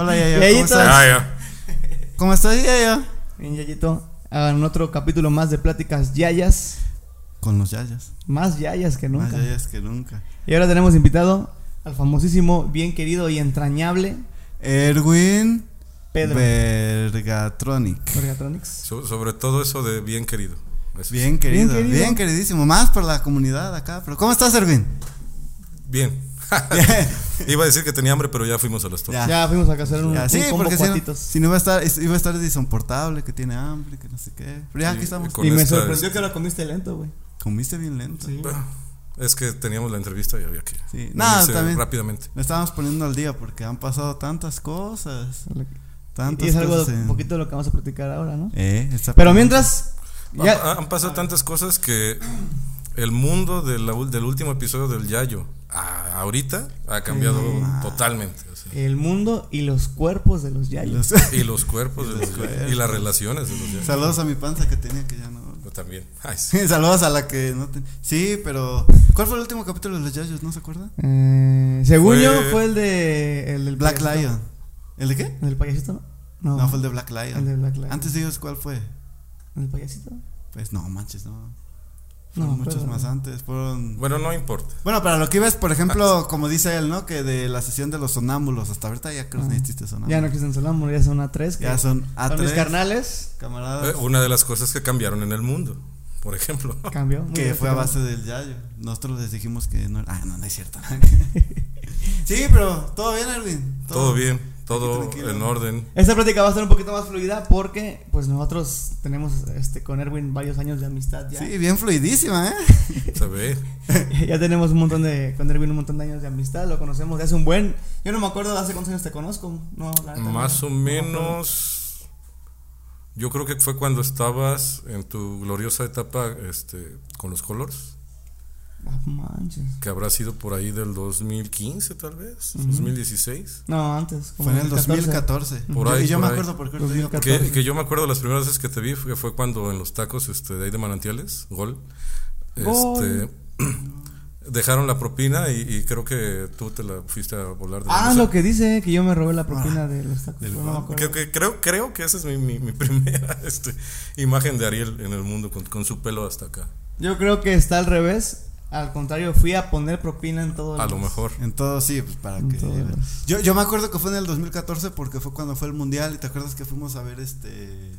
Hola, Yaya. ¿Cómo estás? Ah, ya. ¿Cómo estás, Yaya? Bien, Yayito. Hagan otro capítulo más de pláticas yayas. Con los Yayas. Más yayas que nunca. Más Yayas que nunca. Y ahora tenemos invitado al famosísimo, bien querido y entrañable Erwin Pedro Vergatronic. Orgatronics. So- sobre todo eso de bien querido. Eso Bien querido, Bien queridísimo. Más por la comunidad acá. Pero ¿cómo estás, Erwin? Bien. Iba a decir que tenía hambre, pero ya fuimos a las tortas. Ya. Ya fuimos a hacer un, un sí, combo porque si no, cuatitos. si no iba a estar, iba a estar desinsoportable, que tiene hambre, que no sé qué. Pero ya Y- aquí estamos. Y me sorprendió que lo comiste lento, güey. Comiste bien lento. Sí. Bueno, es que teníamos la entrevista y había que Sí. Nada, también. rápidamente. Me estábamos poniendo al día porque han pasado tantas cosas. Tantas Y es algo, un en- poquito de lo que vamos a platicar ahora, ¿no? Eh, Pero mientras. Ya, Han, han pasado tantas cosas que el mundo de la del último episodio del Yayo a ahorita ha cambiado totalmente. o sea. el mundo y los cuerpos de los yayos. Los- y los cuerpos de los los cuerpos. y las relaciones de los Yayos. Saludos a mi panza que tenía que ya no. Yo también. Ay, sí. Saludos a la que no ten- Sí, pero. ¿Cuál fue el último capítulo de los Yayos? ¿No se acuerda? Eh, según Fue- yo, fue el de. El del Black payasito. Lion. ¿El de qué? ¿El del payasito, no? No, No, fue el de Black Lion. el de Black Lion. Antes de ellos, ¿cuál fue? ¿El payasito? Pues no, manches, no. No, Fueron me muchos más antes. Fueron. Bueno, no importa. Bueno, para lo que iba es, por ejemplo, como dice él, ¿no? Que de la sesión de los sonámbulos hasta ahorita ya creo que no Ah. existe sonámbulos. Ya no existen Solámbulo, ya son A3. que Ya son son A3. mis carnales. Camaradas. Eh, una de las cosas que cambiaron en el mundo, por ejemplo. Cambió. muy que fue a base del Yayo. Nosotros les dijimos que no era. Ah, no, no es cierto. sí, pero todo bien, Erwin. Todo bien, todo tranquilo. en orden. Esta plática va a ser un poquito más fluida porque, pues nosotros tenemos este con Erwin varios años de amistad ya. Sí, bien fluidísima, ¿eh? Se ve. ya tenemos un montón de, con Erwin un montón de años de amistad, lo conocemos de hace un buen. Yo no me acuerdo de hace cuántos años te conozco. No, la Más no- o no menos. Yo creo que fue cuando estabas en tu gloriosa etapa este, con los Colors, Ah, manches. que habrá sido por ahí del 2015, tal vez, Ujú. 2016. No, antes. como Fue en el 2014. 2014. Por ahí, y yo por me acuerdo por qué te digo. 2014. Que, que yo me acuerdo las primeras veces que te vi fue, fue cuando en los tacos este, de ahí de Manantiales, Gol, Gol. este, dejaron la propina y, y creo que tú te la fuiste a volar de Ah, mesa. lo que dice que yo me robé la propina de los tacos. del no me. Creo que, creo, creo que esa es mi, mi, mi primera este, imagen de Ariel en el mundo con, con su pelo hasta acá. Yo creo que está al revés. Al contrario, fui a poner propina en todo A los- lo mejor. En todo, sí, pues para En que. Yo, yo me acuerdo que fue en el 2014 porque fue cuando fue el mundial. Y te acuerdas que fuimos a ver este.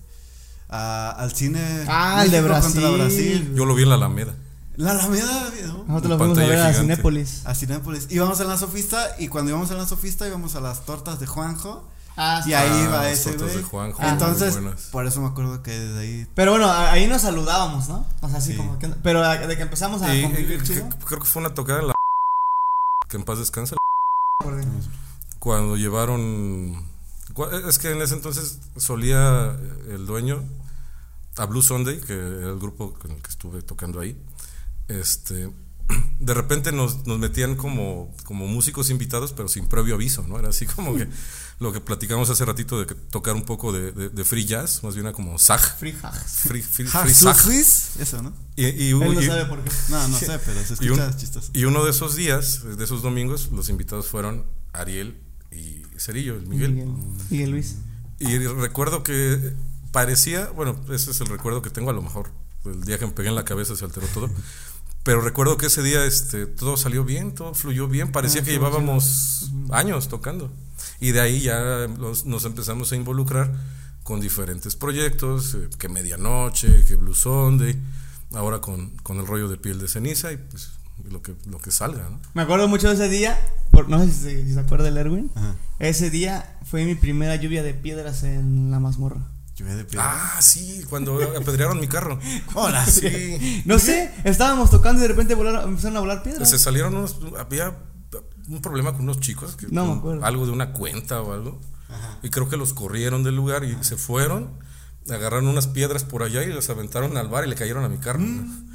a- al cine. Ah, el de Brasil. contra Brasil. Yo lo vi en la Alameda. La Alameda, ¿no? Nosotros lo fuimos a ver pantalla a. Cinépolis. A Cinépolis. Íbamos en la sofista y cuando íbamos en la sofista íbamos a las tortas de Juanjo. Ah, Y ahí Ah, las ese, güey. de Ah, Entonces, por eso me acuerdo que desde ahí. Pero bueno, ahí nos saludábamos, ¿no? O sea, así Sí. como que. Pero de que empezamos a Y- convivir chido. creo que fue una tocada en la que en paz descanse porque- cuando llevaron cua- es que en ese entonces solía el dueño a Blue Sunday que era el grupo con el que estuve tocando ahí este de repente nos, nos metían como, como músicos invitados pero sin previo aviso no era así como que lo que platicamos hace ratito de que tocar un poco de, de- de free jazz más bien era como sag Free hugs. free, free, Ja, free sag. Eso, ¿no? y, y- Él no y- sabe por qué. No, no sé, pero se un- escucha chistoso. y uno de esos días, de esos domingos, los invitados fueron Ariel y Cerillo, el Miguel. Miguel, Miguel Luis. Y recuerdo que parecía, bueno, ese es el recuerdo que tengo, a lo mejor el día que me pegué en la cabeza se alteró todo. Pero recuerdo que ese día este, todo salió bien, todo fluyó bien, parecía Ah, que llevábamos años tocando. Y de ahí ya los- nos empezamos a involucrar con diferentes proyectos, eh, que Medianoche, que Blue Sunday, ahora con, con el rollo de piel de ceniza y pues lo que, lo que salga, ¿no? Me acuerdo mucho de ese día. Por, no sé si, se- si se acuerda del Erwin. Ajá. Ese día fue mi primera lluvia de piedras en la mazmorra. Lluvia de. Ah, sí, cuando apedrearon mi carro. Hola, Sí. No sé, estábamos tocando y de repente volaron- empezaron a volar piedras. Se salieron unos. Había un problema con unos chicos. Que, No me acuerdo. Algo de una cuenta o algo. Ajá. Y creo que los corrieron del lugar y se fueron. Agarraron unas piedras por allá y las aventaron al bar y le cayeron a mi carro. Mm.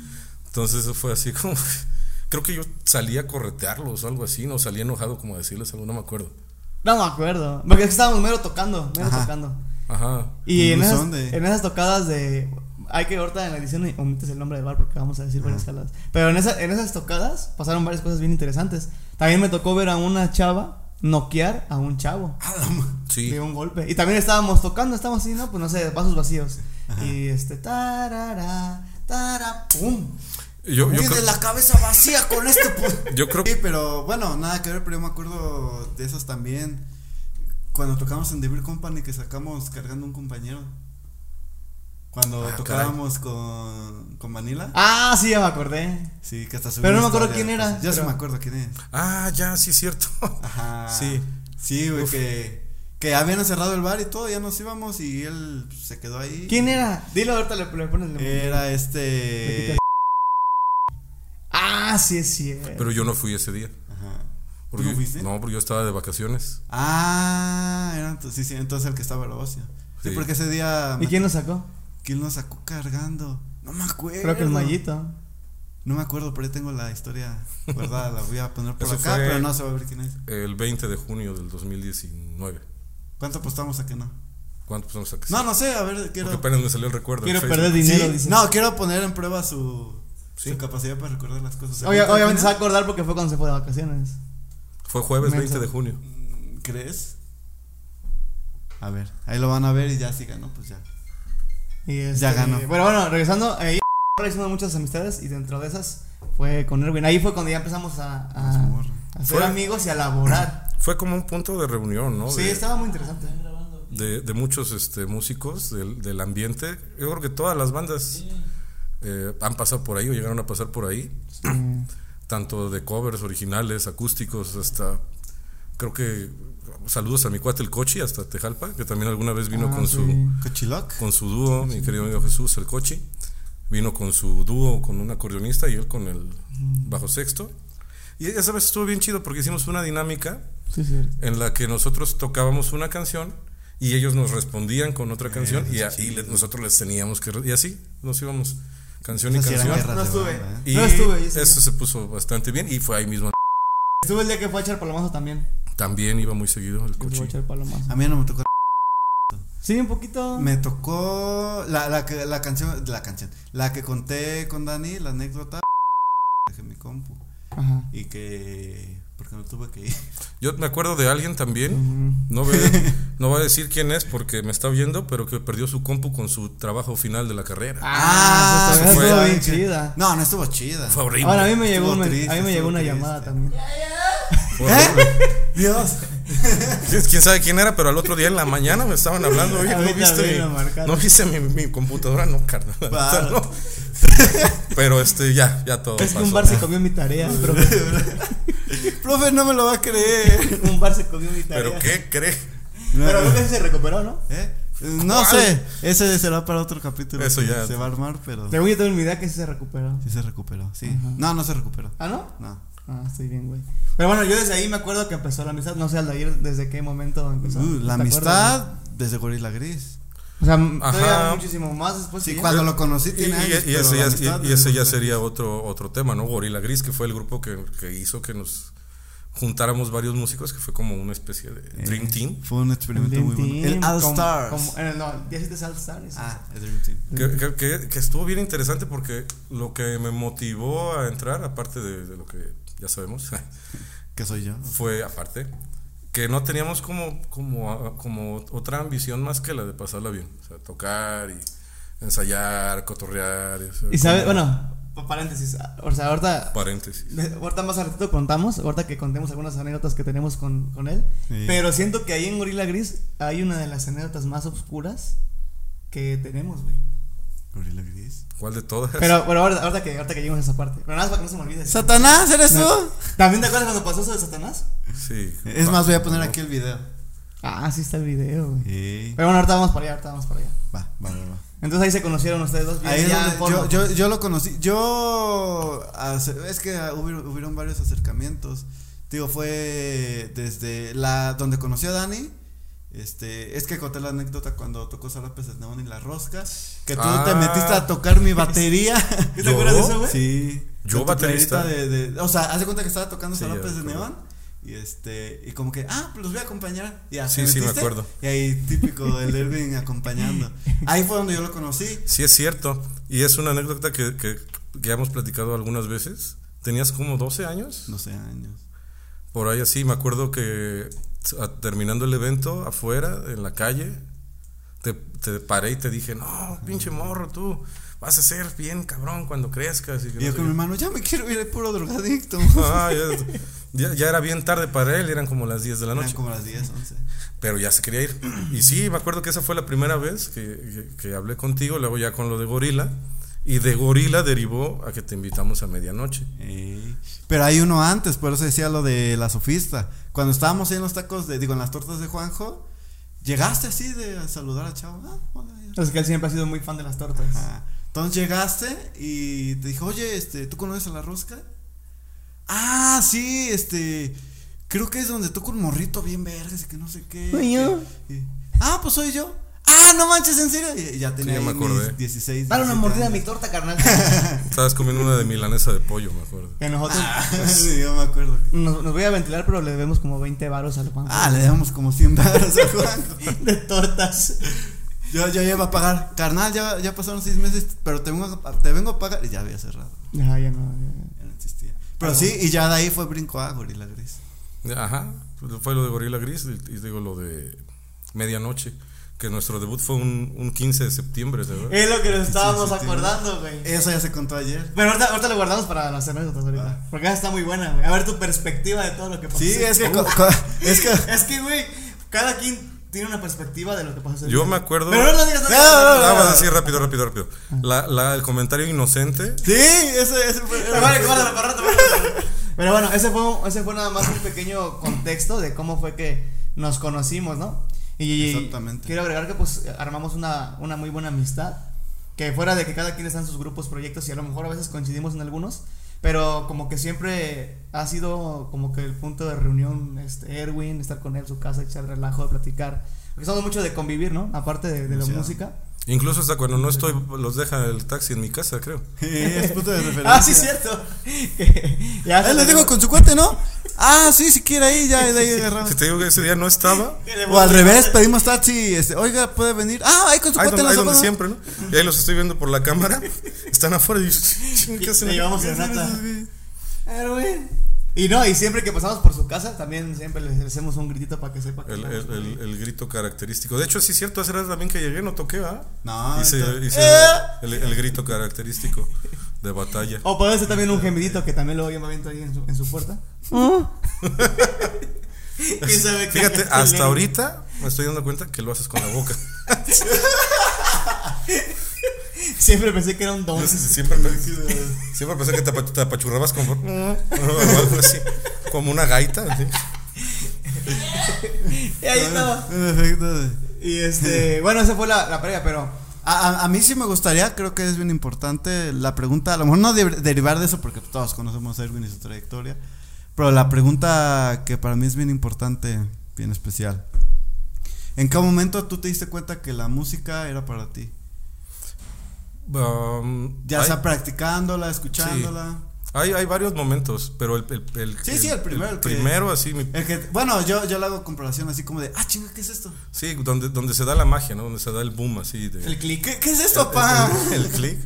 Entonces eso fue así como. Creo que yo salí a corretearlos o algo así. No salí enojado como a decirles algo, no me acuerdo. No me acuerdo. Porque es que estábamos mero tocando, mero Ajá. tocando. Ajá. Y en esas, de- en esas tocadas de. Hay que ahorita en la edición omites el nombre del bar porque vamos a decir varias jaladas. Pero en, esa, en esas tocadas pasaron varias cosas bien interesantes. También me tocó ver a una chava noquear a un chavo. Ah, Sí. De un golpe. Y también estábamos tocando, estábamos así, ¿no? Pues no sé, vasos vacíos. Y este, tarara, tara, pum. Yo, yo, la cabeza vacía con este. yo creo Sí, pero bueno, nada que ver, pero yo me acuerdo de esos también. Cuando tocamos en The Beer Company que sacamos cargando un compañero. Cuando Ah, tocábamos con, con Vanilla. Ah, sí, ya me acordé. Sí, que hasta Pero no me acuerdo quién era, pues, Ya sí pero- me acuerdo quién es. Ah, ya, sí es cierto. Ajá. Sí. Sí, güey, que, que habían cerrado el bar y todo, ya nos íbamos y él se quedó ahí. ¿Quién era? Dilo ahorita, le, le pones el nombre. Era este. Ah, sí, es cierto. Pero yo no fui ese día. Ajá. ¿Tú no fuiste? No, porque yo estaba de vacaciones. Ah, era entonces, sí, sí, entonces el que estaba en la ocio. Sí, Sí. porque ese día. ¿Y quién lo sacó? ¿Quién nos sacó cargando? No me acuerdo. Creo que el Mayito. No me acuerdo, pero ahí tengo la historia guardada. La voy a poner por Eso acá, pero no se va a ver quién es. El 20 de junio del 2019. ¿Cuánto apostamos a que no? ¿Cuánto pasamos a que No, sí? no sé, a ver, quiero. Porque apenas me salió el recuerdo. Quiero perder dinero, Sí, dice. No, quiero poner en prueba su, Sí. su capacidad para recordar las cosas. Obvia- ¿Cuánto obviamente se va a acordar porque fue cuando se fue de vacaciones. Fue jueves Menso. 20 de junio. ¿Crees? A ver, ahí lo van a ver y ya si ganó, pues ya. Y este, Ya ganó. Bueno, bueno, regresando, ahí hicimos muchas amistades y dentro de esas fue con Erwin. Ahí fue cuando ya empezamos a, ser Fue- amigos y a laborar. Fue como un punto de reunión, ¿no? Sí, de, estaba muy interesante. de, de muchos este, músicos del, del ambiente. Yo creo que todas las bandas eh, han pasado por ahí o llegaron a pasar por ahí. Sí. Tanto de covers originales, acústicos, hasta. Creo que. Saludos a mi cuate el Cochi, hasta Tejalpa, que también alguna vez vino Ah, con sí. su con su dúo, mi querido amigo Jesús, el Cochi. Vino con su dúo, con un acordeonista y él con el bajo sexto. Y esa vez estuvo bien chido porque hicimos una dinámica Sí, sí. en la que nosotros tocábamos una canción y ellos nos respondían con otra canción y, a- y le- nosotros les teníamos que... Y así nos íbamos canción y canción. No estuve. banda, ¿eh? Y No estuve, yo sí. eso se puso bastante bien y fue ahí mismo. Estuve el día que fue a echar palomazo también. También iba muy seguido el coche. A mí no me tocó. Sí, un poquito. Me tocó la, la, que- la canción, la canción, la que conté con Dani, la anécdota. Dejé mi compu Ajá. y que porque no tuve que ir. Yo me acuerdo de alguien también, no, ve, no voy a decir quién es porque me está oyendo, pero que perdió su compu con su trabajo final de la carrera. Ah, esa se estuvo fue. bien chida. No, no estuvo chida. Fue horrible. Ahora a mí me llegó, triste, a mí me llegó una triste. llamada también. Fue horrible. ¿Eh? Dios. ¿Quién- ¿Quién sabe quién era? Pero al otro día en la mañana me estaban hablando. Oye, ¿no viste, mi. ¿no viste mi, mi computadora? No, carnal. No. Pero este, ya, ya todo Es que un bar se comió mi tarea, bro. Profe, no me lo va a creer. un bar se comió mi tarea. ¿Pero qué cree? Pero creo que se recuperó, ¿no? ¿Eh? No sé, ese será para otro capítulo. Eso ya. Se va a armar, pero Según yo tengo mi idea que sí se recuperó. sí se recuperó. Sí. Ajá. No, no se recuperó. ¿Ah, no? No. Ah, estoy bien, güey. Pero bueno, yo desde ahí me acuerdo que empezó la amistad. No sé, Aldair, desde qué momento empezó. Uh, la ¿Te amistad acuerdas? desde Gorila Gris. O sea, Ajá. muchísimo más después. Sí, yo. cuando lo conocí Y, tiene y- años, y ese, ya, amistad y- ese ya sería otro, otro tema, ¿no? Gorila Gris, que fue el grupo que, que hizo que nos juntáramos varios músicos, que fue como una especie de Gris. Dream Eh, Team. Fue un experimento muy bueno. Team, El All como- Stars. como- el- no, 17 es All Stars. Ah, el Dream Team. Que, que- que- que estuvo bien interesante porque lo que me motivó a entrar, aparte de, de lo que ya sabemos, Que soy yo. fue aparte que no teníamos como, como, como otra ambición más que la de pasarla bien. O sea, tocar y ensayar, cotorrear. o sea, Y sabes, bueno, pa- paréntesis. O sea, ahorita. Paréntesis. Ahorita más al ratito contamos, ahorita que contemos algunas anécdotas que tenemos con, con él. Sí. Pero siento que ahí en Gorila Gris hay una de las anécdotas más oscuras que tenemos, güey. Gorila Gris. ¿Cuál de todas? Pero, pero ahorita, ahorita que, ahorita que lleguemos a esa parte. Pero nada más para que no se me olvide. ¡Satanás, eres tú! ¿También te acuerdas cuando pasó eso de Satanás? Sí. Es más, voy a poner aquí el video. Ah, sí está el video, güey. Sí. Pero bueno, ahorita vamos para allá, ahorita vamos para allá. Va, va, va, va. Entonces ahí se conocieron ustedes dos. Ahí es ya donde yo, yo, yo lo conocí. Yo. Es que hubieron, hubieron varios acercamientos. Digo, fue desde la donde conocí a Dani. Este, es que conté la anécdota cuando tocó Sarapes de Neón y la Rosca. Que tú Ah. te metiste a tocar mi batería. ¿Sí ¿Te ¿Yo? acuerdas de eso, güey? Sí. Yo baterista. playerita De, de- o sea, haz de cuenta que estaba tocando Sí, Sarapes de. Neón. Y este, y como que, ah, pues los voy a acompañar. Y ya, Sí, ¿te sí, me acuerdo. Y ahí típico del Erwin acompañando. Ahí fue donde yo lo conocí. Sí, es cierto. Y es una anécdota que, que, que hemos platicado algunas veces. ¿Tenías como 12 años? 12 años. Por ahí así, me acuerdo que a- terminando el evento, afuera, en la calle, te, te paré y te dije, no, pinche morro, tú vas a ser bien cabrón cuando crezcas. Y que Y no yo con mi qué". hermano, ya me quiero ir, puro drogadicto. Ah, ya, ya- ya era bien tarde para él, eran como las 10 de la Eran noche. como las 10, 11. Pero ya se quería ir. Y sí, me acuerdo que esa fue la primera vez que, que- que hablé contigo, luego ya con lo de Gorila. Y de Gorila derivó a que te invitamos a medianoche. Pero hay uno antes, por eso decía lo de la sofista. Cuando estábamos ahí en los tacos, de, digo, en las tortas de Juanjo, llegaste así de a saludar a Chavo. Ah, hola. Es que él siempre ha sido muy fan de las tortas. Ajá. Entonces llegaste y te dijo, oye, este, ¿tú conoces a la rosca? Ah, sí, este, creo que es donde toco un morrito bien vergas y que no sé qué. Soy yo. Y- ah, pues soy yo. Ah, no manches, en serio. Y ya tenía ya me ahí acordé. mis 16. Dale una 17 mordida a mi torta, carnal. Estabas comiendo una de milanesa de pollo, me acuerdo. que nosotros sí, yo me acuerdo. nos, nos voy a ventilar, pero le debemos como 20 varos al Juan. Ah, le damos como 100 dólares a Juanjo. de tortas. Yo, yo ya iba a pagar. Carnal, ya, ya pasaron seis meses, pero te vengo, a, te vengo a pagar. Y ya había cerrado. Ya, ya no. ya- Ya no existía. Pero sí, y ya de ahí fue brinco a Gorila Gris. Ajá, fue lo de Gorila Gris y, y digo lo de Medianoche, que nuestro debut fue un, un 15 de septiembre, ¿verdad? Es lo que nos estábamos acordando, güey. Eso ya se contó ayer. Pero ahorita, ahorita lo guardamos para las anécdotas ahorita. Porque esa está muy buena, güey. A ver tu perspectiva de todo lo que pasó. Sí, es que. Co- es que. Es que, güey, cada quien tiene una perspectiva de lo que pasó. Yo día. me acuerdo- Pero no lo digas. no No, no, no, Ah, vas a decir rápido, rápido, rápido. La, la, el comentario inocente. Sí, ese, ese fue. Pero bueno, ese fue, ese fue nada más un pequeño contexto de cómo fue que nos conocimos, ¿no? Y Exactamente. quiero agregar que pues armamos una, una muy buena amistad. Que fuera de que cada quien está en sus grupos, proyectos y a lo mejor a veces coincidimos en algunos. Pero como que siempre ha sido como que el punto de reunión, este, Erwin, estar con él en su casa, echar relajo, de platicar. Porque somos mucho de convivir, ¿no? Aparte de, de la música. Incluso hasta cuando no estoy, los deja el taxi en mi casa, creo. Sí, es punto de referencia. Ah, sí, cierto. Ya se Él le le- digo con su cuate, ¿no? Ah, sí, si quiere ahí, ya de ahí agarramos. Si te digo que ese día no estaba, O al revés, pedimos taxi, este, oiga, puede venir. Ah, ahí con su ahí cuate donde, en ahí la donde sopa, ¿no? siempre, ¿no? Y ahí los estoy viendo por la cámara. Están afuera y yo, "Ching, ¿qué hacen Le aquí?". llevamos serenata. Erwin. Y no, y siempre que pasamos por su casa, también siempre le le hacemos un gritito para que sepa que El, el, ahí. el, el grito característico. De hecho, sí es cierto, hace rato también que llegué, no toqué, ¿ah? No, Hice, hice ¡Eh! el, el grito característico de batalla. O puede ser también un gemidito que también me aviento ahí en su, en su puerta. ¿Quién sabe qué Fíjate, hasta ahorita me estoy dando cuenta que lo haces con la boca. Siempre pensé que era un don. Siempre, pe- siempre pensé que te, apa- te apachurrabas como, algo así, como una gaita. así. Y ahí estaba. Perfecto. Y este, bueno, esa fue la, la previa, pero A, a, mí sí me gustaría, creo que es bien importante la pregunta, a lo mejor no de- derivar de eso porque todos conocemos a Erwin y su trayectoria, pero la pregunta que para mí es bien importante, bien especial. ¿En qué momento tú te diste cuenta que la música era para ti? Um, Ya sea practicándola, escuchándola. Hay, hay varios momentos, pero el, el, el- Sí, sí, el primero, el que- primero, así, mi- El que, bueno, yo, yo le hago comparación así como de, ah, chinga, ¿qué es esto? sí, donde, donde se da la magia, ¿no? Donde se da el boom, así. De, el click. ¿Qué, qué es esto, papá? el, el click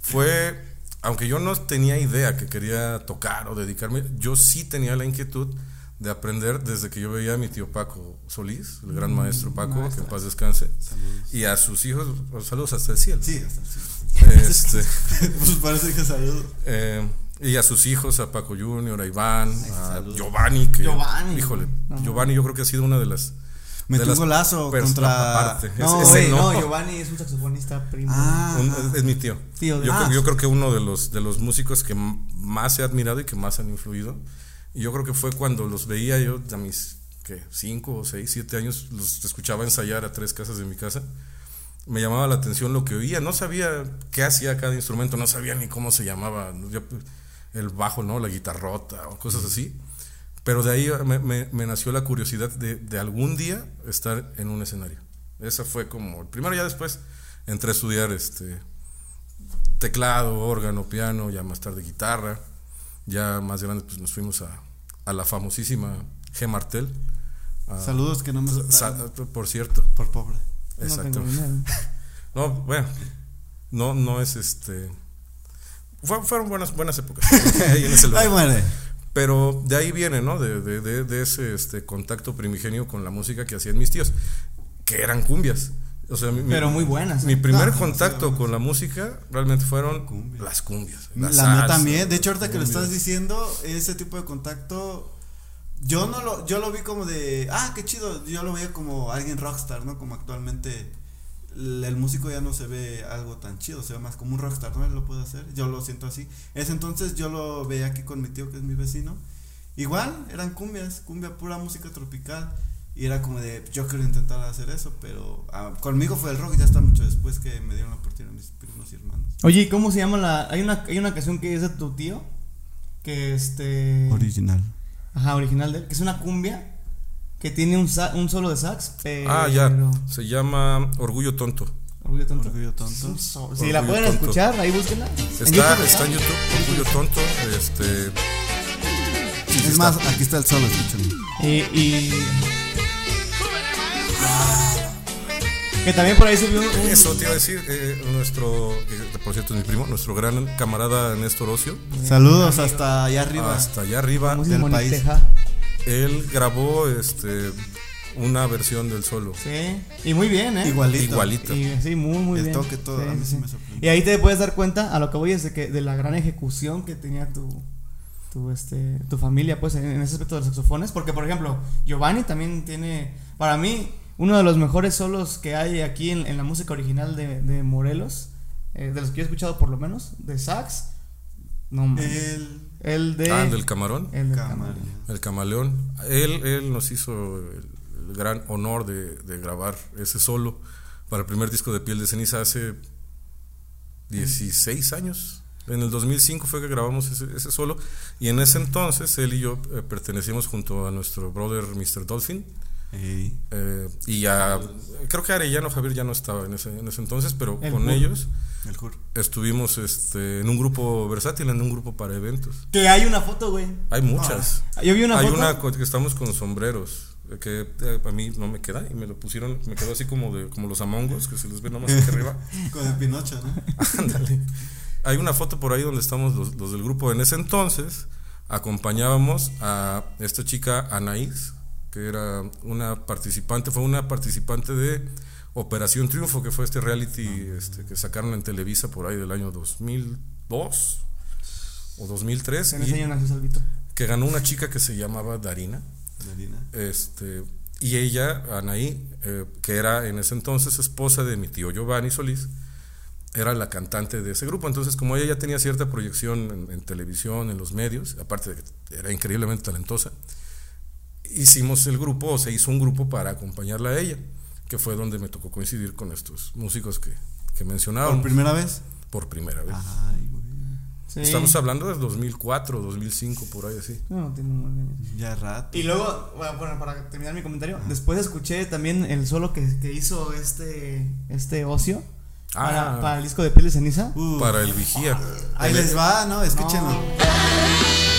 fue, aunque yo no tenía idea que quería tocar o dedicarme, yo sí tenía la inquietud de aprender desde que yo veía a mi tío Paco Solís, el gran maestro Paco, que en paz descanse, y a sus hijos, saludos hasta el cielo. Sí, hasta sí. Este, Pues parece que saludo. eh, y a sus hijos, a Paco Junior, a Iván, a saludos. Giovanni, que Giovanni. híjole, No. Giovanni yo creo que ha sido una de las Metió de un las golazo contra-. No, Ese- ese güey, no. Giovanni es un saxofonista primo. Ah, Un- es mi tío. Tío de- yo, Ah. creo, yo creo que uno de los, de los músicos que más he admirado y que más han influido. Y yo creo que fue cuando los veía yo a mis ¿qué? cinco o seis, siete años, los escuchaba ensayar a tres casas de mi casa. Me llamaba la atención lo que oía. No sabía qué hacía cada instrumento, no sabía ni cómo se llamaba. Yo, el bajo, ¿no? La guitarrota o cosas así. Pero de ahí me, me- me nació la curiosidad de, de algún día estar en un escenario. Esa fue como. Primero, ya después entré a estudiar este teclado, órgano, piano, ya más tarde guitarra. Ya más grande, pues nos fuimos a, a la famosísima G. Martel. a- Saludos que no me por cierto. por pobre. No Exacto. tengo dinero. No, bueno, no, no es este. Fue- fueron buenas, buenas épocas. ahí en ese lugar. Ay, muere. Pero de ahí viene, ¿no? De, de, de, de ese este, contacto primigenio con la música que hacían mis tíos, que eran cumbias. O sea, mi- mi- Pero muy buenas. Mi ¿eh? primer No, contacto con la música realmente fueron Cumbias. las cumbias. La, La, mía también. De hecho, ahorita que lo estás diciendo, ese tipo de contacto. Yo no lo, yo lo vi como de, ah, qué chido, yo lo veía como alguien rockstar, ¿no? Como actualmente el, el músico ya no se ve algo tan chido, se ve más como un rockstar, ¿no? Él lo puede hacer, yo lo siento así. Ese entonces yo lo veía aquí con mi tío, que es mi vecino. Igual, eran cumbias, cumbia pura música tropical. Y era como de, yo quiero intentar hacer eso, pero ah, conmigo fue el rock, ya está mucho después que me dieron la oportunidad mis primos y hermanos. Oye, ¿y cómo se llama la.? Hay una, hay una canción que es de tu tío. Que este. Original. Ajá, original de él. Que es una cumbia. Que tiene un, sa- un solo de sax. Pero, Ah, ya. Se llama Orgullo Tonto. Orgullo tonto. Orgullo tonto. Si Orgullo la pueden tonto. escuchar, ahí búsquenla. En Está, YouTube está en YouTube, Orgullo Tonto. Este, sí Es está- más, aquí está el solo, escúchenlo. Y, y- Que también por ahí subió un. Eso te iba a decir, eh, nuestro, por cierto es mi primo, nuestro gran camarada Néstor Ocio, Saludos hasta allá arriba. hasta allá arriba, ¿cómo se del país. Teja. Él grabó este una versión del solo. Sí. Y muy bien, ¿eh? Igualito. Igualito. Y, sí, muy, muy El bien. toque, todo, a mí sí me sorprendió. Y ahí te puedes dar cuenta, a lo que voy es de que de la gran ejecución que tenía tu, tu, este, tu familia, pues, en, en ese aspecto de los saxofones. Porque, por ejemplo, Giovanni también tiene, para mí, uno de los mejores solos que hay aquí en, en la música original de, de Morelos, eh, de los que yo he escuchado por lo menos, de sax. No, man. El el de. Ah, del camarón, el del Camaleón. El camaleón. Él, él nos hizo el, el gran honor de, de grabar ese solo para el primer disco de Piel de Ceniza hace 16 años. En el 2005 fue que grabamos ese, ese solo y en ese entonces él y yo eh, pertenecíamos junto a nuestro brother Mr. Dolphin. Eh, y ya, creo que Arellano Javier ya no estaba en ese, en ese entonces, pero El con Jur. ellos El estuvimos este, en un grupo versátil, en un grupo para eventos. Que hay una foto, güey. Hay muchas. Yo vi una Hay foto. una co- que estamos con sombreros, eh, que eh, a mí no me queda y me lo pusieron, me quedó así como de como los amongos que se les ve nomás aquí arriba. Con el Pinocho, ¿no? Ándale. Hay una foto por ahí donde estamos los, los del grupo. En ese entonces acompañábamos a esta chica Anaís, que era una participante, fue una participante de Operación Triunfo, que fue este reality este, que sacaron en Televisa por ahí del año 2002 o 2003, En ese año nació Salvito. que ganó una chica que se llamaba Darina. Marina. Este, y ella, Anaí, eh, que era en ese entonces esposa de mi tío Giovanni Solís, era la cantante de ese grupo. Entonces, como ella ya tenía cierta proyección en, en televisión, en los medios, aparte de que era increíblemente talentosa, hicimos el grupo, o se hizo un grupo para acompañarla a ella, que fue donde me tocó coincidir con estos músicos que, que mencionábamos ¿Por primera vez? por primera vez. Ay, güey. Sí. Estamos hablando del 2004, 2005, por ahí así. No, tiene un buen año. Ya rato. Y luego, bueno, bueno, para terminar mi comentario, después escuché también el solo que, que hizo este, este ocio Ah. para, para el disco de Piel de Ceniza. Uh, Para el vigía. ahí El- les va, ¿no? Escúchenlo. No.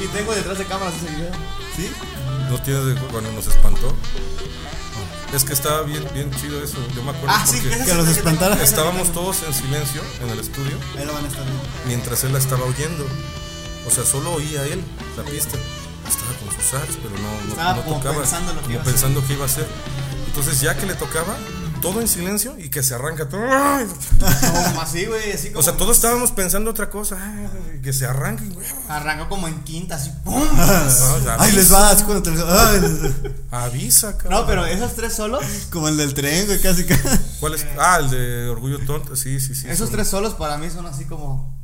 Y, y tengo detrás de cámaras ese video. ¿Sí? ¿No tienes de cuando nos espantó? Es que estaba bien, bien chido eso. Yo me acuerdo Ah, sí, porque ese que los es el espantara. tengo. estábamos todos en silencio en el estudio Ahí lo van a estar viendo. mientras él la estaba oyendo. O sea, solo oía él la pista. Estaba con sus sax, pero no, no, Estaba no como tocaba. pensando lo que como iba pensando qué iba a hacer. Entonces, ya que le tocaba, todo en silencio y que se arranca todo. Como así, güey, así como. O sea, todos estábamos pensando otra cosa. ay, Que se arranque. güey. Arrancó como en quinta, así, ¡pum! No, Ahí les va, así cuando te ay, Avisa, cabrón. No, pero esos tres solos, Como el del tren, güey, casi casi. ¿Cuál es? Ah, el de Orgullo Tonto. Sí, sí, sí. esos son- tres solos para mí son así como.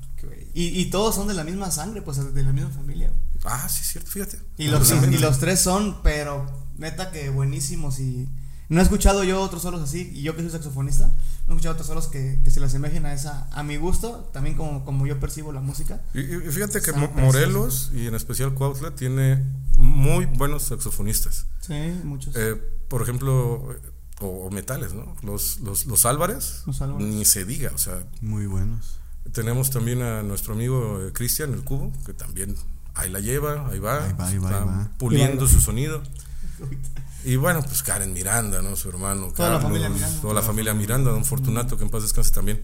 Y, y todos son de la misma sangre, pues de la misma familia. Ah, sí, cierto, fíjate. Y los, y los tres son, pero neta que buenísimos y no he escuchado yo otros solos así y yo que soy saxofonista, no he escuchado otros solos que, que se le asemejen a esa, a mi gusto, también como, como yo percibo la música. Y, y fíjate que. Morelos y en especial Cuautla tiene muy buenos saxofonistas. Sí, muchos. Eh, por ejemplo, o, o metales, ¿no? Los, los, los Álvarez, Los Álvarez. ni se diga. O sea, Muy buenos. tenemos también a nuestro amigo eh, Cristian, el Cubo, que también ahí la lleva, ahí va, Ahí va, ahí va, está ahí va. puliendo su sonido. Y bueno, pues Karen Miranda, ¿no? Su hermano. Toda la Carlos, familia Miranda. Toda la familia Miranda, don Fortunato, que en paz descanse también,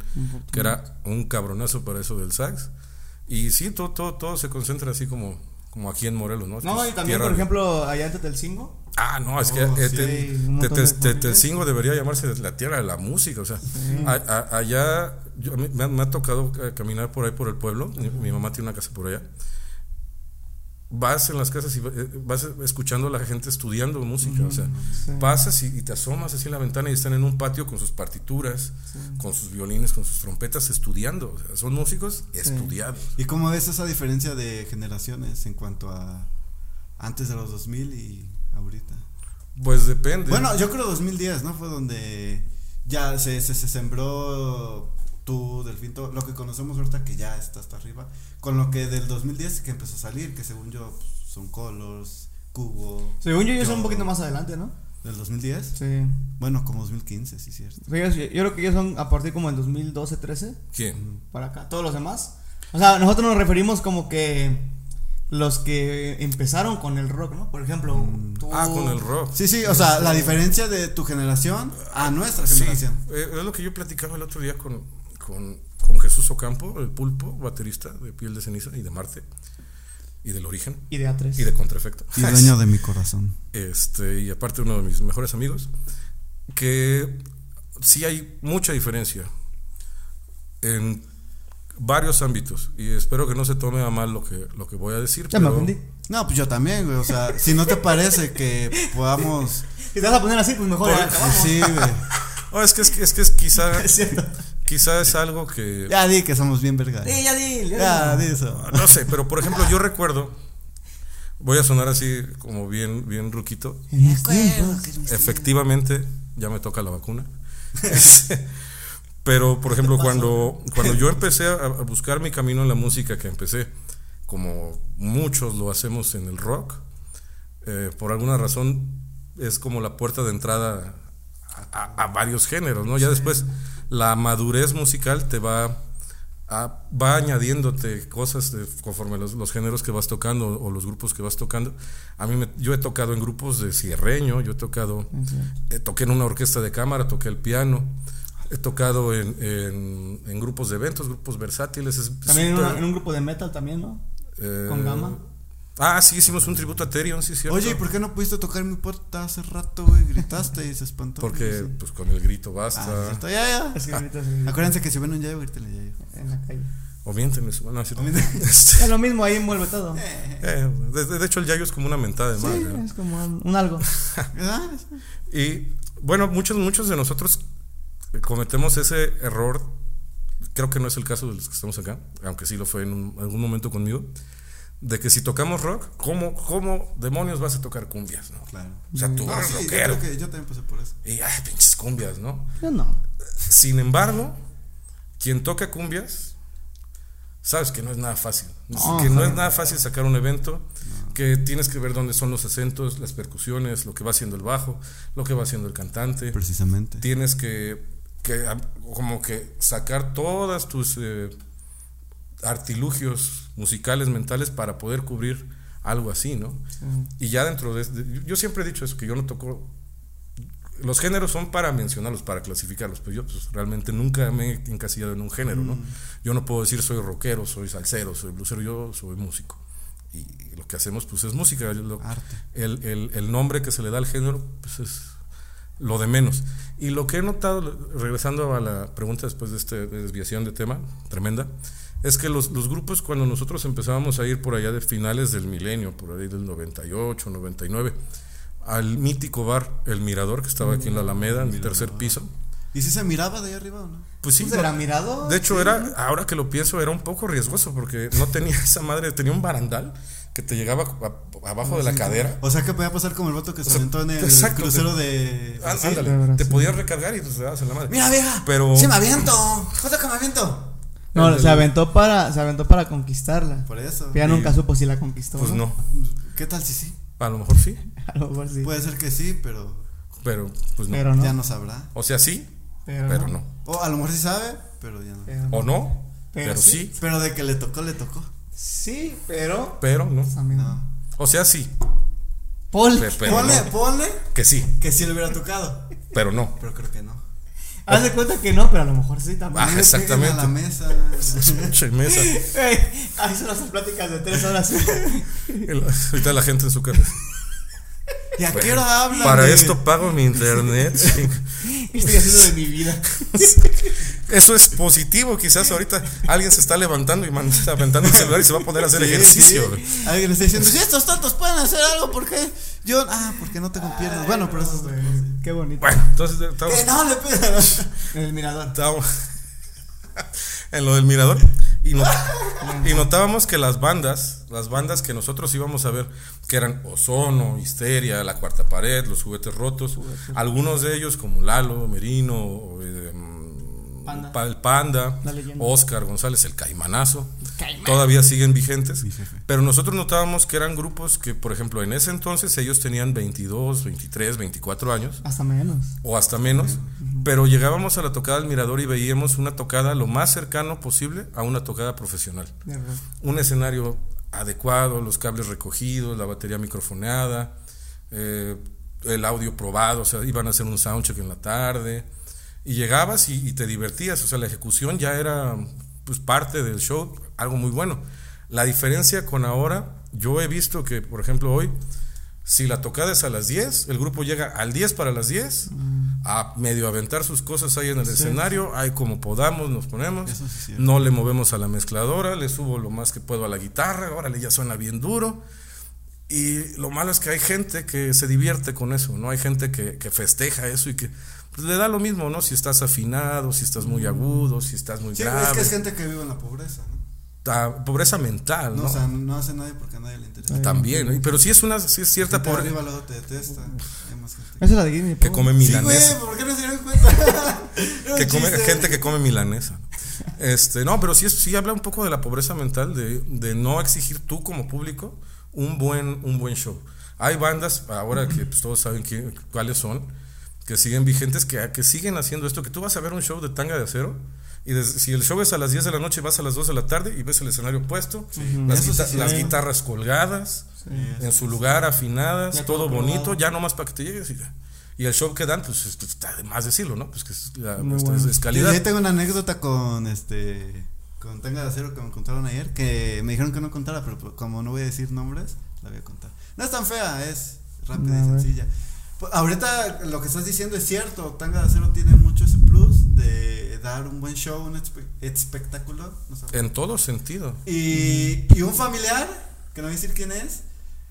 que era un cabronazo para eso del sax. Y sí, todo, todo, todo se concentra así como, como aquí en Morelos, ¿no? No, y también, por ejemplo, allá en Tetelcingo. Ah, no, es que Oh, eh, sí, te- un te- montón te- de te- familias. Telcingo debería llamarse la tierra de la música, o sea, allá me, ha- tocado eh, caminar por ahí por el pueblo, mi, mi mamá tiene una casa por allá. Vas en las casas y eh, vas escuchando a la gente estudiando música, o sea, sí. pasas y, y te asomas así en la ventana y están en un patio con sus partituras, con sus violines, con sus trompetas estudiando, o sea, son músicos estudiados. ¿Y cómo ves esa diferencia de generaciones en cuanto a antes de los 2000 y ahorita? Pues depende. Bueno, yo creo 2010, ¿no? Fue donde ya se, se, se sembró tú, Delfín, todo lo que conocemos ahorita que ya está hasta arriba, con lo que del 2010 que empezó a salir, que según yo pues, son Colors, Cubo. Según yo, ellos son un poquito más adelante, ¿no? ¿Del 2010? Sí. Bueno, como 2015, sí, cierto. O sea, Yo, yo creo que ellos son a partir como del 2012, 13, ¿Quién? para acá. Todos los demás. O sea, nosotros nos referimos como que los que empezaron con el rock, ¿no? Por ejemplo, tú- Ah, con el rock. Sí, sí, o sea, la diferencia de tu generación a nuestra Sí, generación. eh, es lo que yo platicaba el otro día con, con, con Jesús Ocampo, el pulpo, baterista de Piel de Ceniza y de Marte, y del Origen, Y de A3. y de Contraefecto. Y dueño de mi corazón. Este, y aparte uno de mis mejores amigos, que sí hay mucha diferencia en varios ámbitos, y espero que no se tome a mal lo que, lo que voy a decir. Ya me ofendí. No, pues yo también, güey. O sea, si no te parece que podamos. Si te vas a poner así, pues mejor. Por-. Sí, güey. Oh, es que es, que- es que es quizá, Es cierto. quizá es algo que... Ya di que somos bien verga. Sí, ya di, ya Ya, di. eso. No sé, pero por ejemplo, yo recuerdo. Voy a sonar así como bien, bien ruquito. Efectivamente, ya me toca la vacuna. Pero, por ejemplo, cuando, cuando yo empecé a, a buscar mi camino en la música, que empecé, como muchos lo hacemos en el rock, eh, por alguna razón es como la puerta de entrada a, a- a varios géneros, ¿no? Ya después la madurez musical te va a- va añadiéndote cosas de- conforme los, los géneros que vas tocando o los grupos que vas tocando. A mí me- yo he tocado en grupos de cierreño, yo he tocado, eh, toqué en una orquesta de cámara, toqué el piano, he tocado en, en- en grupos de eventos, grupos versátiles. es También en, súper, una- en un grupo de metal también, ¿no? eh, con Gama. Ah, sí, hicimos un tributo a Therion, sí, cierto. Oye, ¿y por qué no pudiste tocar mi puerta hace rato, güey? Gritaste y se espantó. Porque, Sí. pues con el grito Ah, basta. cierto, ya, ya. Es que se- Acuérdense que si ven un yayo, grítale yayo. en la calle. o miéntenme su- bueno, es cierto. miéntenme. Es lo mismo, ahí envuelve todo. eh, de, de hecho, el yayo es como una mentada de Sí, madre. ¿no? es como un, algo. ¿Verdad? Y bueno, muchos, muchos de nosotros cometemos ese error. Creo que no es el caso de los que estamos acá, aunque sí lo fue en un- algún momento conmigo. De que si tocamos rock, ¿cómo, ¿cómo demonios vas a tocar cumbias? ¿no? Claro. O sea, tú No, eres sí, yo, rockero. creo que yo también pasé por eso. Y ay, pinches cumbias, ¿no? Yo no. Sin embargo, quien toca cumbias, sabes que no es nada fácil. No, que no es nada fácil sacar un evento, que tienes que ver dónde son los acentos, las percusiones, lo que va haciendo el bajo, lo que va haciendo el cantante. Precisamente. Tienes que, que como que sacar todas tus eh, artilugios musicales, mentales, para poder cubrir algo así, ¿no? Y ya dentro de, de- yo siempre he dicho eso, que yo no toco los géneros son para mencionarlos, para clasificarlos, pero yo pues, realmente nunca me he encasillado en un género, ¿no? Yo no puedo decir soy rockero, soy salsero, soy blusero, yo soy músico. Y lo que hacemos pues es música. lo- Arte. el, el- el nombre que se le da al género pues es lo de menos. Y lo que he notado, regresando a la pregunta después de esta desviación de tema, tremenda, es que los, los grupos cuando nosotros empezábamos a ir por allá de finales del milenio, por ahí del 98, 99, al mítico bar El Mirador, que estaba aquí en la Alameda, en el tercer piso. ¿Y si se miraba de ahí arriba o no? Pues sí, ¿Será no- mirador? de hecho era, ahora que lo pienso, era un poco riesgoso porque no tenía esa madre, tenía un barandal que te llegaba a- abajo de la cadera. O sea que podía pasar como el vato que se aventó en el exacto, crucero de. Ah, sí. ándale, te podías recargar y te dabas en la madre. Mira, vieja. Pero- Sí, me aviento. Joder, que me aviento. No, El- se aventó para, se aventó para conquistarla. Por eso. Pero ya Y- nunca supo si la conquistó. Pues no, ¿Qué tal si sí? a lo mejor sí, A lo mejor sí. Puede ser que sí, pero pero pues no. pero no. ya no sabrá. O sea, sí, Pero, pero no. O a lo mejor sí sabe, pero ya no. Pero O no, Pero pero, sí. sí, Pero de que le tocó, le tocó. Sí, pero. pero no. No. O sea, sí, pero ponle, no. ponle Que sí, que sí le hubiera tocado. pero no. Pero creo que no. Haz de cuenta que no, pero a lo mejor sí también. Ah, exactamente. A la mesa. Pinche mesa. Ey, ahí son las pláticas de tres horas. Ahorita la gente en su casa. ¿Y a qué hora hablan? Para de- esto pago mi internet. sí. ¿Qué estoy haciendo de mi vida? Eso es positivo. Quizás ahorita alguien se está levantando y aventando el celular y se va a poner a hacer Sí, ejercicio. sí. Alguien está diciendo, si estos tontos pueden hacer algo, ¿por qué? Yo, ah, porque no tengo piernas. Bueno, pero eso es cosa. Qué bonito. Bueno, entonces estamos, no le. En el mirador. estábamos en lo del mirador y, not- y notábamos que las bandas, las bandas que nosotros íbamos a ver, que eran Ozono, Histeria, La Cuarta Pared, Los Juguetes Rotos, algunos de ellos como Lalo, Merino, eh, Panda. Pa- el Panda. Oscar González, el Caimanazo, Caimán. todavía siguen vigentes, pero nosotros notábamos que eran grupos que, por ejemplo, en ese entonces ellos tenían 22, 23, 24 años Hasta menos. o hasta menos, pero llegábamos a la tocada del Mirador y veíamos una tocada lo más cercano posible a una tocada profesional. Un escenario adecuado, los cables recogidos, la batería microfoneada, eh, el audio probado, o sea, iban a hacer un soundcheck en la tarde y llegabas y, y te divertías, o sea, la ejecución ya era pues parte del show, algo muy bueno. La diferencia con ahora, yo he visto que, por ejemplo, hoy si la tocada es a las 10, el grupo llega al 10 para las 10 a medio aventar sus cosas ahí en el escenario, ahí como podamos nos ponemos, sí no le movemos a la mezcladora, le subo lo más que puedo a la guitarra, órale, ya suena bien duro. Y lo malo es que hay gente que se divierte con eso, ¿no? Hay gente que, que festeja eso y que pues, le da lo mismo, ¿no? Si estás afinado, si estás muy agudo, si estás muy Sí, grave. es que es gente que vive en la pobreza, ¿no? Ta- pobreza mental, No, ¿no? o sea, no hace nadie porque a nadie le interesa. También, ¿no? pero sí es una sí es cierta pobreza arriba luego te detesta. Esa es la de Gimme que come Sí, güey, milanesa. ¿por qué no se dieron cuenta? Que come, gente que come milanesa. Este, no, pero sí, es- sí habla un poco de la pobreza mental, de, de no exigir tú como público un buen, un buen show. Hay bandas, ahora que pues, todos saben qué- cuáles son, que siguen vigentes, que, que siguen haciendo esto, que tú vas a ver un show de tanga de acero. Y des- si el show es a las 10 de la noche, vas a las 2 de la tarde y ves el escenario puesto, las, sí guita- es las guitarras colgadas, en su lugar, afinadas, Ya todo bonito, probado. ya nomás para que te llegues. Y, y el show que dan, pues es- está de más decirlo, ¿no? Pues que es, la- Muy es- bueno. es calidad. ahí tengo una anécdota con este con Tanga de Acero que me contaron ayer, que me dijeron que no contara, pero pues, como no voy a decir nombres, la voy a contar. No es tan fea, es rápida A y sencilla. Pues, ahorita lo que estás diciendo es cierto, Tanga de Acero tiene mucho ese plus de dar un buen show, un espe- espectáculo. no sé. En todo sentido. Y, y un familiar, que no voy a decir quién es,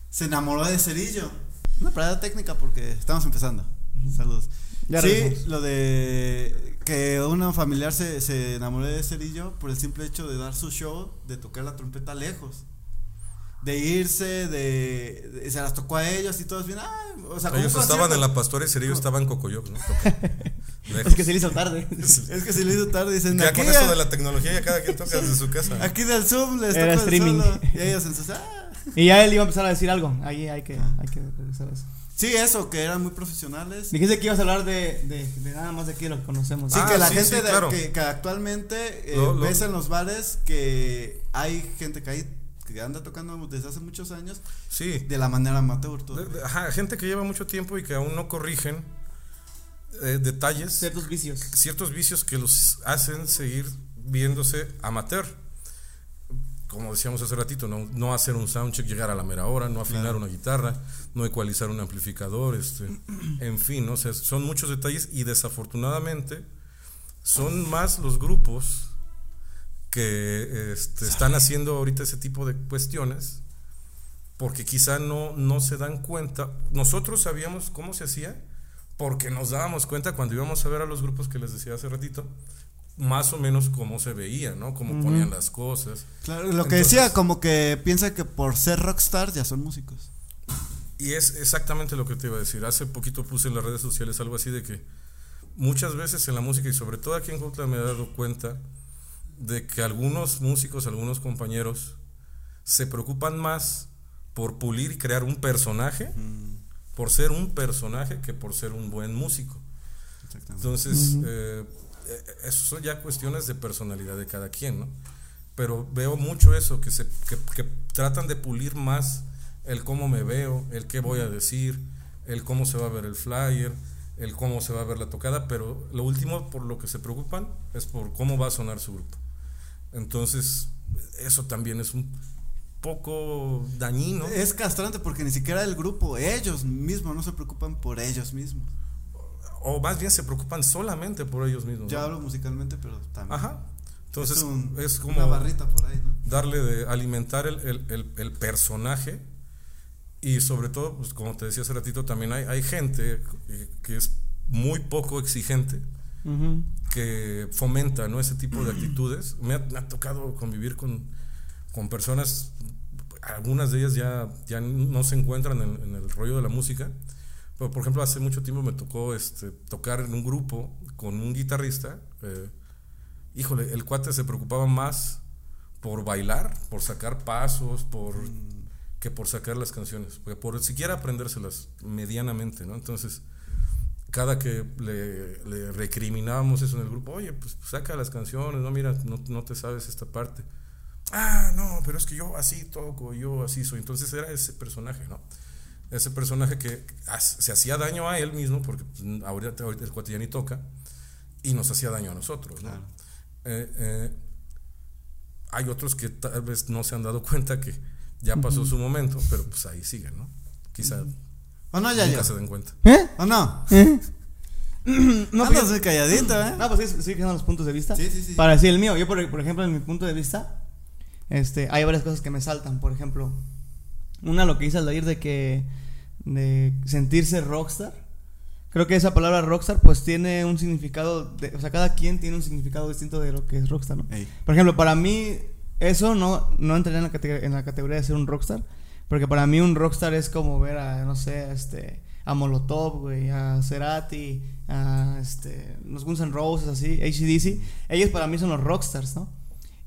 se enamoró de Cerillo. Una parada técnica porque estamos empezando. Saludos. Ya sí, regresamos. lo de que un familiar se, se enamoró de Cerillo por el simple hecho de dar su show, de tocar la trompeta lejos. De irse, de, de- se las tocó a ellos y todos bien. ay, o sea, Ellos estaban en la pastora y Cerillo estaba en Cocoyoc, ¿no? Lejos. Es que se le hizo tarde. Es que se le hizo tarde, dicen. Ya aquí, con esto de la tecnología ya cada quien toca desde su casa. aquí del Zoom les Era tocó el streaming. solo, Y ellos en sus. "Ah". Y ya él iba a empezar a decir algo. Ahí hay que, hay que regresar a eso. Sí, eso, que eran muy profesionales. Dijiste que ibas a hablar de, de, de nada más de aquí lo que conocemos. Sí, Ah, que la sí, gente sí, de- que, que actualmente eh, Lo- lo- ves en los bares que hay gente que hay que anda tocando desde hace muchos años Sí. de la manera amateur. de- Ajá, gente que lleva mucho tiempo y que aún no corrigen eh, detalles, Ciertos vicios. ciertos vicios que los hacen seguir viéndose amateur. Como decíamos hace ratito, no, no hacer un soundcheck, llegar a la mera hora, no afinar Claro. una guitarra, no ecualizar un amplificador, este, en fin, ¿no? O sea, son muchos detalles y desafortunadamente son más los grupos que este, están haciendo ahorita ese tipo de cuestiones porque quizá no, no se dan cuenta. Nosotros sabíamos cómo se hacía porque nos dábamos cuenta cuando íbamos a ver a los grupos que les decía hace ratito, más o menos cómo se veía, ¿no? Cómo ponían las cosas. Claro, lo que decía, como que piensa que por ser rockstar ya son músicos. Y es exactamente lo que te iba a decir. Hace poquito puse en las redes sociales algo así de que muchas veces en la música y sobre todo aquí en Jutla me he dado cuenta de que algunos músicos, algunos compañeros se preocupan más por pulir y crear un personaje, por ser un personaje que por ser un buen músico. Entonces, eh, eh, eso son ya cuestiones de personalidad de cada quien, ¿no? Pero veo mucho eso, que, se, que, que tratan de pulir más el cómo me veo, el qué voy a decir, el cómo se va a ver el flyer, el cómo se va a ver la tocada, pero lo último por lo que se preocupan es por cómo va a sonar su grupo. Entonces, eso también es un poco dañino. Es castrante porque ni siquiera el grupo, ellos mismos no se preocupan por ellos mismos. O más bien se preocupan solamente por ellos mismos. ¿no? hablo musicalmente, pero también. Ajá. Entonces, es, un- es como una barrita por ahí, ¿no? darle de alimentar el, el- el- el personaje y sobre todo, pues como te decía hace ratito, también hay, hay gente que es muy poco exigente Que fomenta ¿no? ese tipo de actitudes. Me ha, me ha tocado convivir con, con personas, algunas de ellas ya, ya no se encuentran en, en el rollo de la música. Pero, por ejemplo, hace mucho tiempo me tocó este, tocar en un grupo con un guitarrista. eh, híjole, el cuate se preocupaba más por bailar, por sacar pasos, por que por sacar las canciones, porque por siquiera aprendérselas medianamente, ¿no? Entonces, cada que le, le recriminábamos eso en el grupo, oye, pues saca las canciones, no, mira, no, no te sabes esta parte. Ah, no, pero es que yo así toco, yo así soy. Entonces era ese personaje, ¿no? Ese personaje que se hacía daño a él mismo, porque pues, ahorita, ahorita el cuate ya ni toca, y nos hacía daño a nosotros, ¿no? Claro. Eh, eh, hay otros que tal vez no se han dado cuenta que ya pasó su momento, pero pues ahí siguen, ¿no? Quizá ¿O no, ya, nunca ya? se den cuenta. ¿Eh? ¿O no? ¿Eh? no, No, pues, muy calladito, ¿eh? no, pues sí, sí, que son los puntos de vista. Sí, sí, sí. Para decir el mío, yo por, por ejemplo, en mi punto de vista, este, hay varias cosas que me saltan. Por ejemplo, una lo que dice Aldair de que de sentirse rockstar. Creo que esa palabra rockstar pues tiene un significado, de- o sea, cada quien tiene un significado distinto de lo que es rockstar, ¿no? Ey. Por ejemplo, para mí eso no, no entraría en la, en la categoría de ser un rockstar. Porque para mí un rockstar es como ver a, no sé, este, a Molotov, güey, a Cerati, a este, los Guns N' Roses, así, ACDC. Ellos para mí son los rockstars, ¿no?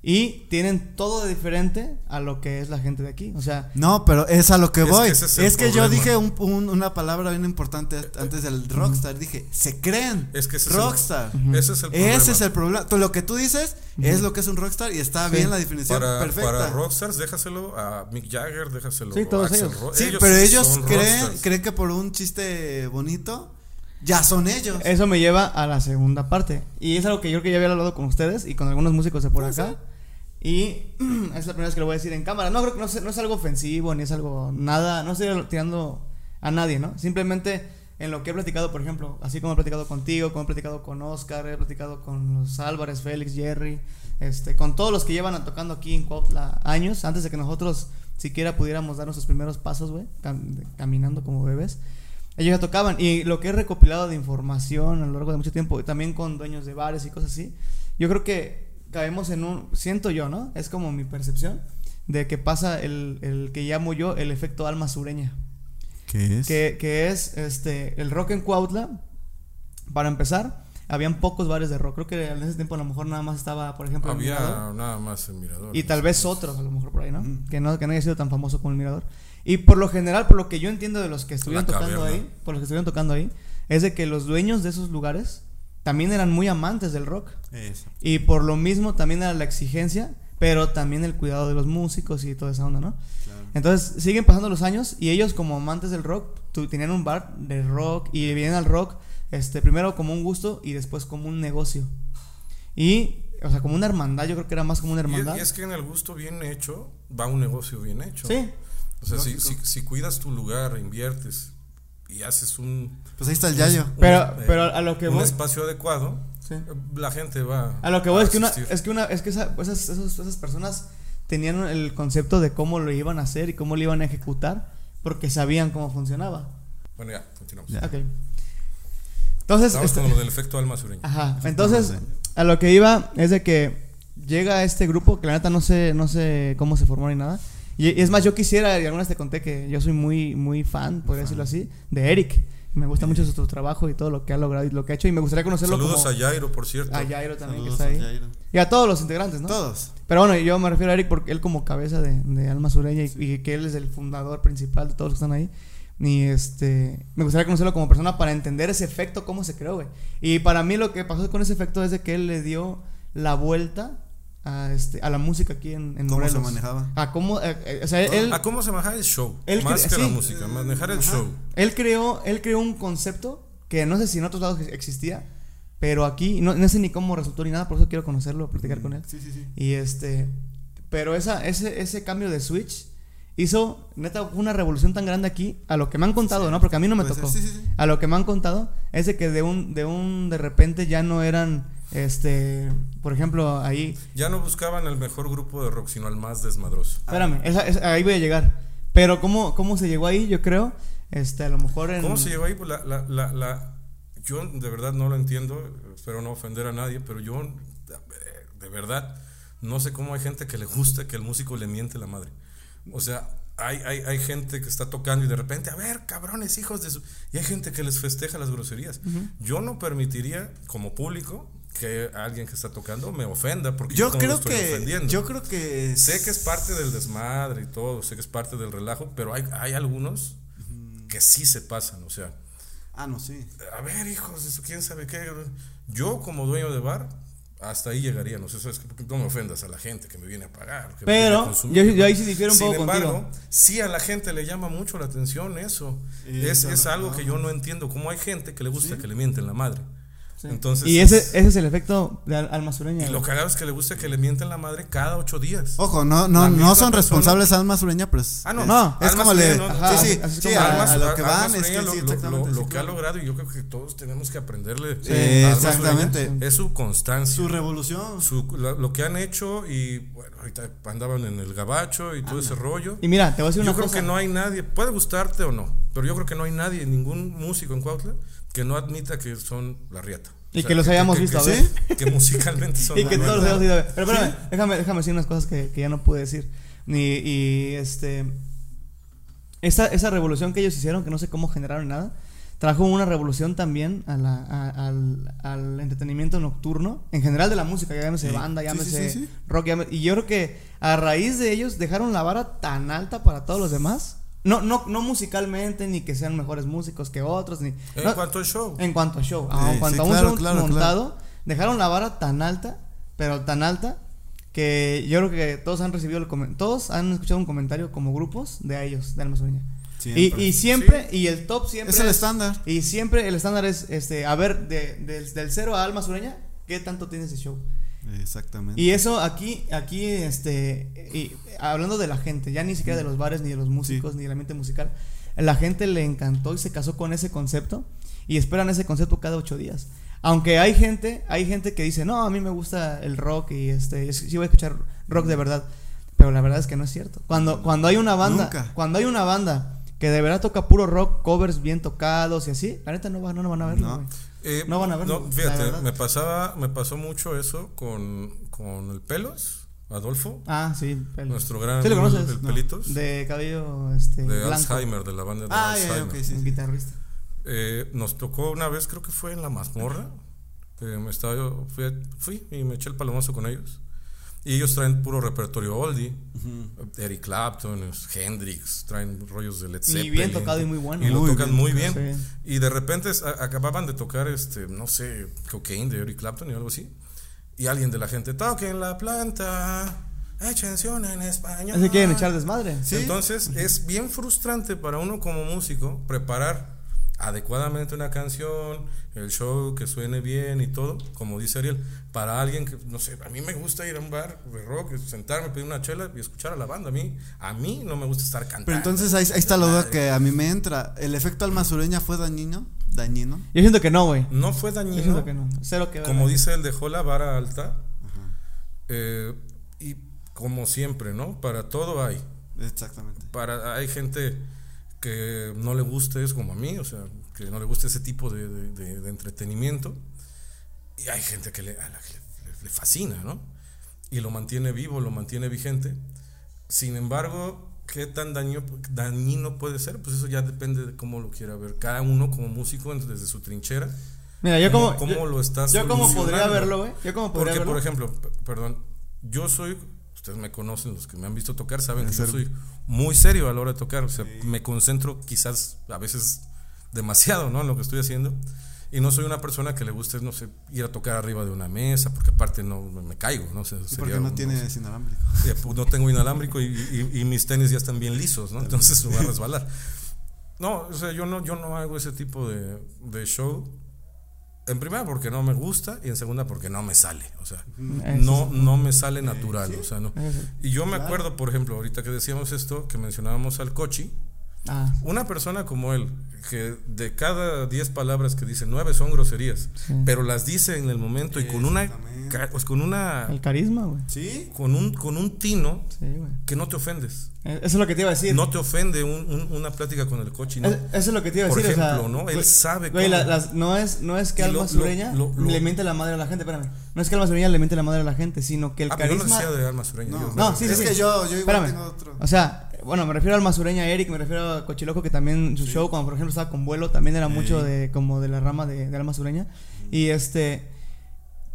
Y tienen todo de diferente a lo que es la gente de aquí. O sea, No, pero es a lo que Es que voy. Es, que yo dije un- un- una palabra bien importante antes del rockstar. Dije, se creen Es que ese es el- rockstar. Ese es el problema. Ese es el problema. Tú, lo que tú dices es lo que es un rockstar y está Sí. bien la definición. Para, perfecta. para Rockstars, déjaselo a Mick Jagger, déjaselo Sí, todos a ellos. Sí, pero ellos creen, rockstars. creen que por un chiste bonito ya son ellos. eso me lleva a la segunda parte. Y es algo que yo creo que ya había hablado con ustedes y con algunos músicos de por acá. Y es la primera vez que lo voy a decir en cámara. No creo que no, no es algo ofensivo ni es algo nada. No estoy tirando a nadie, ¿no? Simplemente en lo que he platicado, por ejemplo, así como he platicado contigo, como he platicado con Oscar, he platicado con los Álvarez, Félix, Jerry, este, con todos los que llevan tocando aquí en Cuautla años, antes de que nosotros siquiera pudiéramos dar nuestros primeros pasos, güey, cam- caminando como bebés. Ellos ya tocaban. Y lo que he recopilado de información a lo largo de mucho tiempo, y también con dueños de bares y cosas así, yo creo que caemos en un. Siento yo, ¿no? Es como mi percepción de que pasa el, el que llamo yo el efecto alma sureña. ¿Qué es? Que, que es este el rock en Cuautla. Para empezar, habían pocos bares de rock. Creo que en ese tiempo a lo mejor nada más estaba, por ejemplo, el Mirador. Había nada más el mirador. Y tal vez otros, a lo mejor por ahí, ¿no? Mm. Que no, que no haya sido tan famoso como el Mirador. Y por lo general, por lo que yo entiendo de los que estuvieron tocando ahí, por los que estuvieron tocando ahí, es de que los dueños de esos lugares también eran muy amantes del rock. Eso. Y por lo mismo también era la exigencia, pero también el cuidado de los músicos y toda esa onda, ¿no? Claro. Entonces siguen pasando los años y ellos como amantes del rock tu- tenían un bar de rock y vienen al rock este primero como un gusto y después como un negocio. Y o sea, como una hermandad, yo creo que era más como una hermandad. y es que en el gusto bien hecho va un negocio bien hecho. Sí. O sea, si, si cuidas tu lugar, inviertes y haces un, Pues ahí está el yayo. un- Pero- eh, pero a lo que un voy- espacio adecuado, Sí. la gente va A lo que voy es que una, es que una, es que esa- esas, esos- esas personas tenían el concepto de cómo lo iban a hacer y cómo lo iban a ejecutar porque sabían cómo funcionaba. Bueno, ya, continuamos. Ya. Ok. Entonces, Vamos este- con lo del efecto alma sureña. Ajá. Entonces, a lo que iba es de que llega este grupo, que la neta no sé, no sé cómo se formó ni nada. Y, es más, yo quisiera, y alguna vez te conté que yo soy muy, muy fan, podría decirlo así, de Eric. Me gusta mucho su trabajo y todo lo que ha logrado y lo que ha hecho. Y me gustaría conocerlo Saludos como a Jairo, por cierto. a Jairo también, Saludos que está ahí. Y a todos los integrantes, ¿no? Todos. Pero bueno, yo me refiero a Eric porque él como cabeza de, de Alma Sureña y, y que él es el fundador principal de todos los que están ahí. Y este, me gustaría conocerlo como persona para entender ese efecto, cómo se creó, güey. Y para mí lo que pasó con ese efecto es de que él le dio la vuelta a, este, a la música aquí en, en ¿Cómo se Morelos. manejaba? A cómo, eh, eh, o sea, él, ¿A cómo se maneja el show? él Más que la música, manejar el Ajá. show. él creó, él creó un concepto que no sé si en otros lados existía, pero aquí no, no sé ni cómo resultó ni nada, por eso quiero conocerlo, platicar con él. Sí, sí, sí. Y este, pero esa, ese, ese cambio de switch hizo, neta, una revolución tan grande aquí, a lo que me han contado, ¿no? Porque a mí no me ser, tocó. sí, sí, sí. A lo que me han contado es de que de un, de un, de repente ya no eran, este, por ejemplo, ahí, Ya no buscaban el mejor grupo de rock, sino al más desmadroso. espérame, esa- esa- ahí voy a llegar. Pero cómo, cómo se llegó ahí, yo creo, este, a lo mejor en... ¿Cómo se llegó ahí? Pues la, la, la, la- yo de verdad no lo entiendo, espero no ofender a nadie, pero yo de verdad no sé cómo hay gente que le gusta que el músico le miente la madre. O sea, hay, hay, hay gente que está tocando y de repente, a ver, cabrones, hijos de su... Y hay gente que les festeja las groserías. Yo no permitiría, como público, que alguien que está tocando me ofenda, porque yo, creo estoy que. ofendiendo. Yo creo que. Sé que es parte del desmadre y todo, sé que es parte del relajo, pero hay, hay algunos que sí se pasan, o sea, Ah, no, sí. a ver, hijos, eso quién sabe qué. Yo como dueño de bar, hasta ahí llegaría, no sé, ¿sabes? qué? Porque no me ofendas a la gente que me viene a pagar. que me Pero, viene a consumir, yo- yo ahí sí difiero un Sin poco embargo, contigo. sí a la gente le llama mucho la atención eso. Es, es algo que yo no entiendo, cómo hay gente que le gusta Sí. que le mienten la madre. Sí. Entonces, y ese, ese es el efecto de al- alma sureña. y lo cagado es que le gusta que le mienten la madre cada ocho días. Ojo, no, no, no son persona. responsables Alma Sureña, pero es. Ah, no, es, no, es como le. Sureña, no, Ajá, sí, sí, sí, a, lo que van, es que lo, sí, lo- lo- que ha logrado y yo creo que todos tenemos que aprenderle Sí, exactamente. Sureña, es su constancia Su revolución. su- lo, lo que han hecho y bueno ahorita andaban en el gabacho y todo ese rollo Y mira, te voy a decir yo una creo cosa. que no hay nadie puede gustarte o no pero yo creo que no hay nadie ningún músico en Cuautla que no admita que son la riata Y que los hayamos visto, a ver. que musicalmente son Y la que todos los riata. hemos ido a ver. Pero espérame, déjame, déjame decir unas cosas que, que ya no pude decir. Ni, y este. Esa, esa revolución que ellos hicieron, que no sé cómo generaron nada, trajo una revolución también a la- a- al, al entretenimiento nocturno, en general de la música, ya llámese Sí. banda, Sí, sí, llámese sí, sí. rock, llámese- y yo creo que a raíz de ellos dejaron la vara tan alta para todos los demás. No, no, no musicalmente, ni que sean mejores músicos que otros, ni. en no- cuanto al show en cuanto a show, Eh, en cuanto sí, a un claro, show claro, montado, dejaron la vara tan alta, pero tan alta, que yo creo que todos han recibido el todos han escuchado un comentario como grupos de ellos, de Alma Sureña. Y, Siempre. y siempre, y el top siempre Es el estándar. Y siempre el estándar es, este, a ver, de, del- del cero a Alma Sureña, ¿qué tanto tiene ese show? Exactamente. Y eso aquí, aquí, este, y hablando de la gente, ya ni siquiera de los bares ni de los músicos ni del ambiente musical, la gente le encantó y se casó con ese concepto y esperan ese concepto cada ocho días. Aunque hay gente, hay gente que dice, no, a mí me gusta el rock y este, sí voy a escuchar rock de verdad, pero la verdad es que no es cierto. Cuando, cuando hay una banda, Nunca. cuando hay una banda que de verdad toca puro rock, covers bien tocados y así, la neta no, va- no, no van a verlo. No. Eh, No van a verlo, no, fíjate me pasaba me pasó mucho eso con, con el pelos Adolfo Ah, sí, pelos. nuestro gran ¿Sí lo conoces? el No. Pelitos de, De cabello este, blanco. Alzheimer de la banda de Ah, Alzheimer ok, sí, un sí. guitarrista. Eh, nos tocó una vez, creo que fue en la mazmorra. que me estaba yo, fui, fui y me eché el palomazo con ellos. Y ellos traen puro repertorio oldie. Eric Clapton, Hendrix, traen rollos de Led Y Zeppelin. bien tocado y muy bueno. Y lo Muy tocan bien muy bien. Sí. Y de repente a- acababan de tocar, este, no sé, Cocaine de Eric Clapton y algo así. Y alguien de la gente, toquen la planta, una en español. Así quieren echar desmadre. Sí. Entonces es bien frustrante para uno como músico preparar adecuadamente una canción, el show que suene bien y todo, como dice Ariel, para alguien que, no sé, a mí me gusta ir a un bar de rock, sentarme, pedir una chela y escuchar a la banda. A mí, a mí no me gusta estar cantando. Pero entonces ahí, ahí está la duda que a mí me entra. ¿El efecto Alma Sureña fue dañino? ¿Dañino? Yo siento que no, güey. No fue Yo dañino. siento que no. Cero que. Como dice él, dejó la vara alta. eh, y como siempre, ¿no? Para todo hay. Exactamente. para hay gente que no le guste eso como a mí, o sea, que no le guste ese tipo de, de- de- de entretenimiento. Y hay gente que le, a la que le, le fascina, ¿no? Y lo mantiene vivo, lo mantiene vigente. Sin embargo, ¿qué tan daño, dañino puede ser? Pues eso ya depende de cómo lo quiera ver. Cada uno como músico desde su trinchera. Mira, yo como. ¿Cómo yo, lo estás Yo como podría verlo, güey. Yo como podría Porque, verlo. por ejemplo, perdón, yo soy, ustedes me conocen, los que me han visto tocar, saben que yo soy muy serio a la hora de tocar, o sea, me concentro quizás a veces demasiado, ¿no? En lo que estoy haciendo. Y no soy una persona que le guste, no sé, ir a tocar arriba de una mesa, porque aparte no me caigo, ¿no? O sea, ¿Y sería porque no un- tiene inalámbrico? eh, pues no tengo inalámbrico y, y- y mis tenis ya están bien lisos, ¿no? Entonces me voy a resbalar. No, o sea, yo no, yo no hago ese tipo de, de show. En primera porque no me gusta y en segunda porque no me sale, o sea, no, no me sale natural, o sea, no. Y yo me acuerdo, por ejemplo, ahorita que decíamos esto, que mencionábamos al Cochi, Ah, una persona como él, que de cada 10 palabras que dice, 9 son groserías, pero las dice en el momento y con una, pues con una, el carisma, güey. ¿Sí? con un, con un tino Sí, que no te ofendes. Eh, Eso es lo que te iba a decir. No te ofende un- un- una plática con el Cochi, ¿no? Es- Eso es lo que te iba a Por decir. o sea, ejemplo, ¿no? Él güey, sabe güey, cómo. la- las- no, es, no es que Alma lo- Sureña lo- lo- le miente la madre a la gente, espérame. No es que Alma Sureña le miente la madre a la gente, sino que el Ah, pero yo no carisma. decía de alma sureña. No, yo- No, sí, sí, es sí. que yo, yo igual Espérame. tengo otro. O sea, bueno, me refiero a Alma Sureña, Eric, me refiero a Cochiloco, que también su show, cuando por ejemplo estaba con vuelo, también era mucho de como de la rama de, de Alma Sureña. Y este.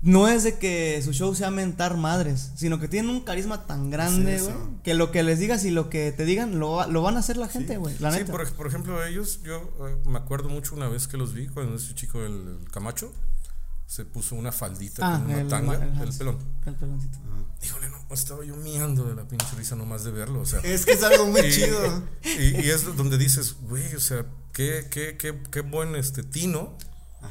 No es de que su show sea mentar madres, sino que tienen un carisma tan grande, güey, que lo que les digas y lo que te digan lo, va- lo van a hacer la gente, güey. La Sí, neta. por, por ejemplo, ellos, yo eh, me acuerdo mucho una vez que los vi cuando ese chico, el, el Camacho, se puso una faldita Ah, con una el tanga, el pelón. El peloncito. Híjole, no, estaba yo miando de la pinche risa nomás de verlo, o sea. Es que es algo muy y, chido. Y, y es donde dices, güey, o sea, qué, qué, qué, qué buen este tino.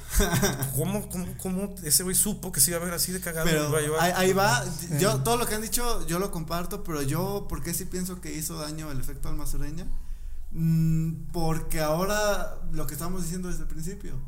¿Cómo, cómo, cómo ese güey supo que se iba a ver así de cagado? Pero iba a llevar? ahí, ahí va, yo todo lo que han dicho yo lo comparto, pero yo ¿por qué sí pienso que hizo daño el efecto alma sureña? Mm, porque ahora lo que estamos diciendo desde el principio,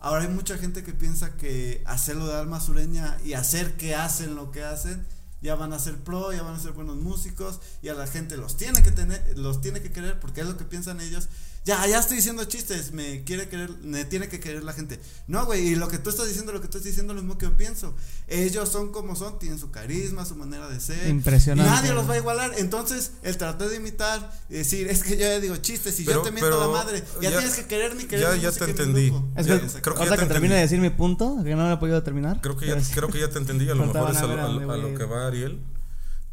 ahora hay mucha gente que piensa que hacerlo de alma sureña y hacer que hacen lo que hacen ya van a ser pro, ya van a ser buenos músicos y a la gente los tiene que tener, los tiene que querer porque es lo que piensan ellos. Ya, ya estoy diciendo chistes, me quiere querer, me tiene que querer la gente. No, güey, y lo que tú estás diciendo, lo que tú estás diciendo, lo mismo que yo pienso. Ellos son como son, tienen su carisma, su manera de ser. Impresionante. Nadie los va a igualar. Entonces, el tratar de imitar, y decir, es que yo ya digo chistes y Pero- yo te miento la madre. Ya, ya- tienes que querer ni querer ya- mi ya te entendí. Es Ya, que, creo que termine de decir mi punto, que no lo he podido terminar. Creo que, ya, creo que ya te entendí, a lo mejor es a, lo- a a lo- lo que va Ariel.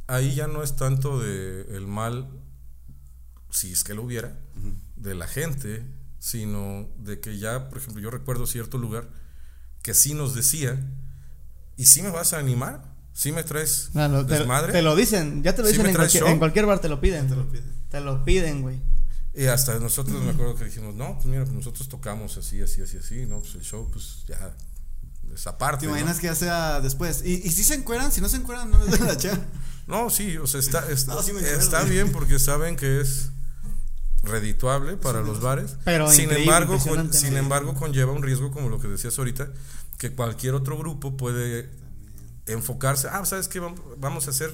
Ahí ya no es tanto de el mal, si es que lo hubiera, de la gente, sino de que ya, por ejemplo, yo recuerdo cierto lugar que sí nos decía, ¿y si me vas a animar? ¿Sí me traes No, lo- te, desmadre? te lo dicen, ya te lo ¿Sí dicen en cualquier, en cualquier bar, te lo piden. Te lo piden. Te lo piden, güey. Y hasta nosotros me acuerdo que dijimos, no, pues mira, nosotros tocamos así, así, así, así, ¿no? Pues el show, pues ya es aparte. ¿Te ¿no? imaginas que ya sea después? Y, y si se encueran, si no se encueran, no les den la chance. No, sí, o sea, está, No, sí está bien porque saben que es redituable para los bares. Pero sin embargo, con- sin embargo, conlleva un riesgo como lo que decías ahorita, que cualquier otro grupo puede enfocarse, ah, ¿sabes qué? Vam- Vamos a hacer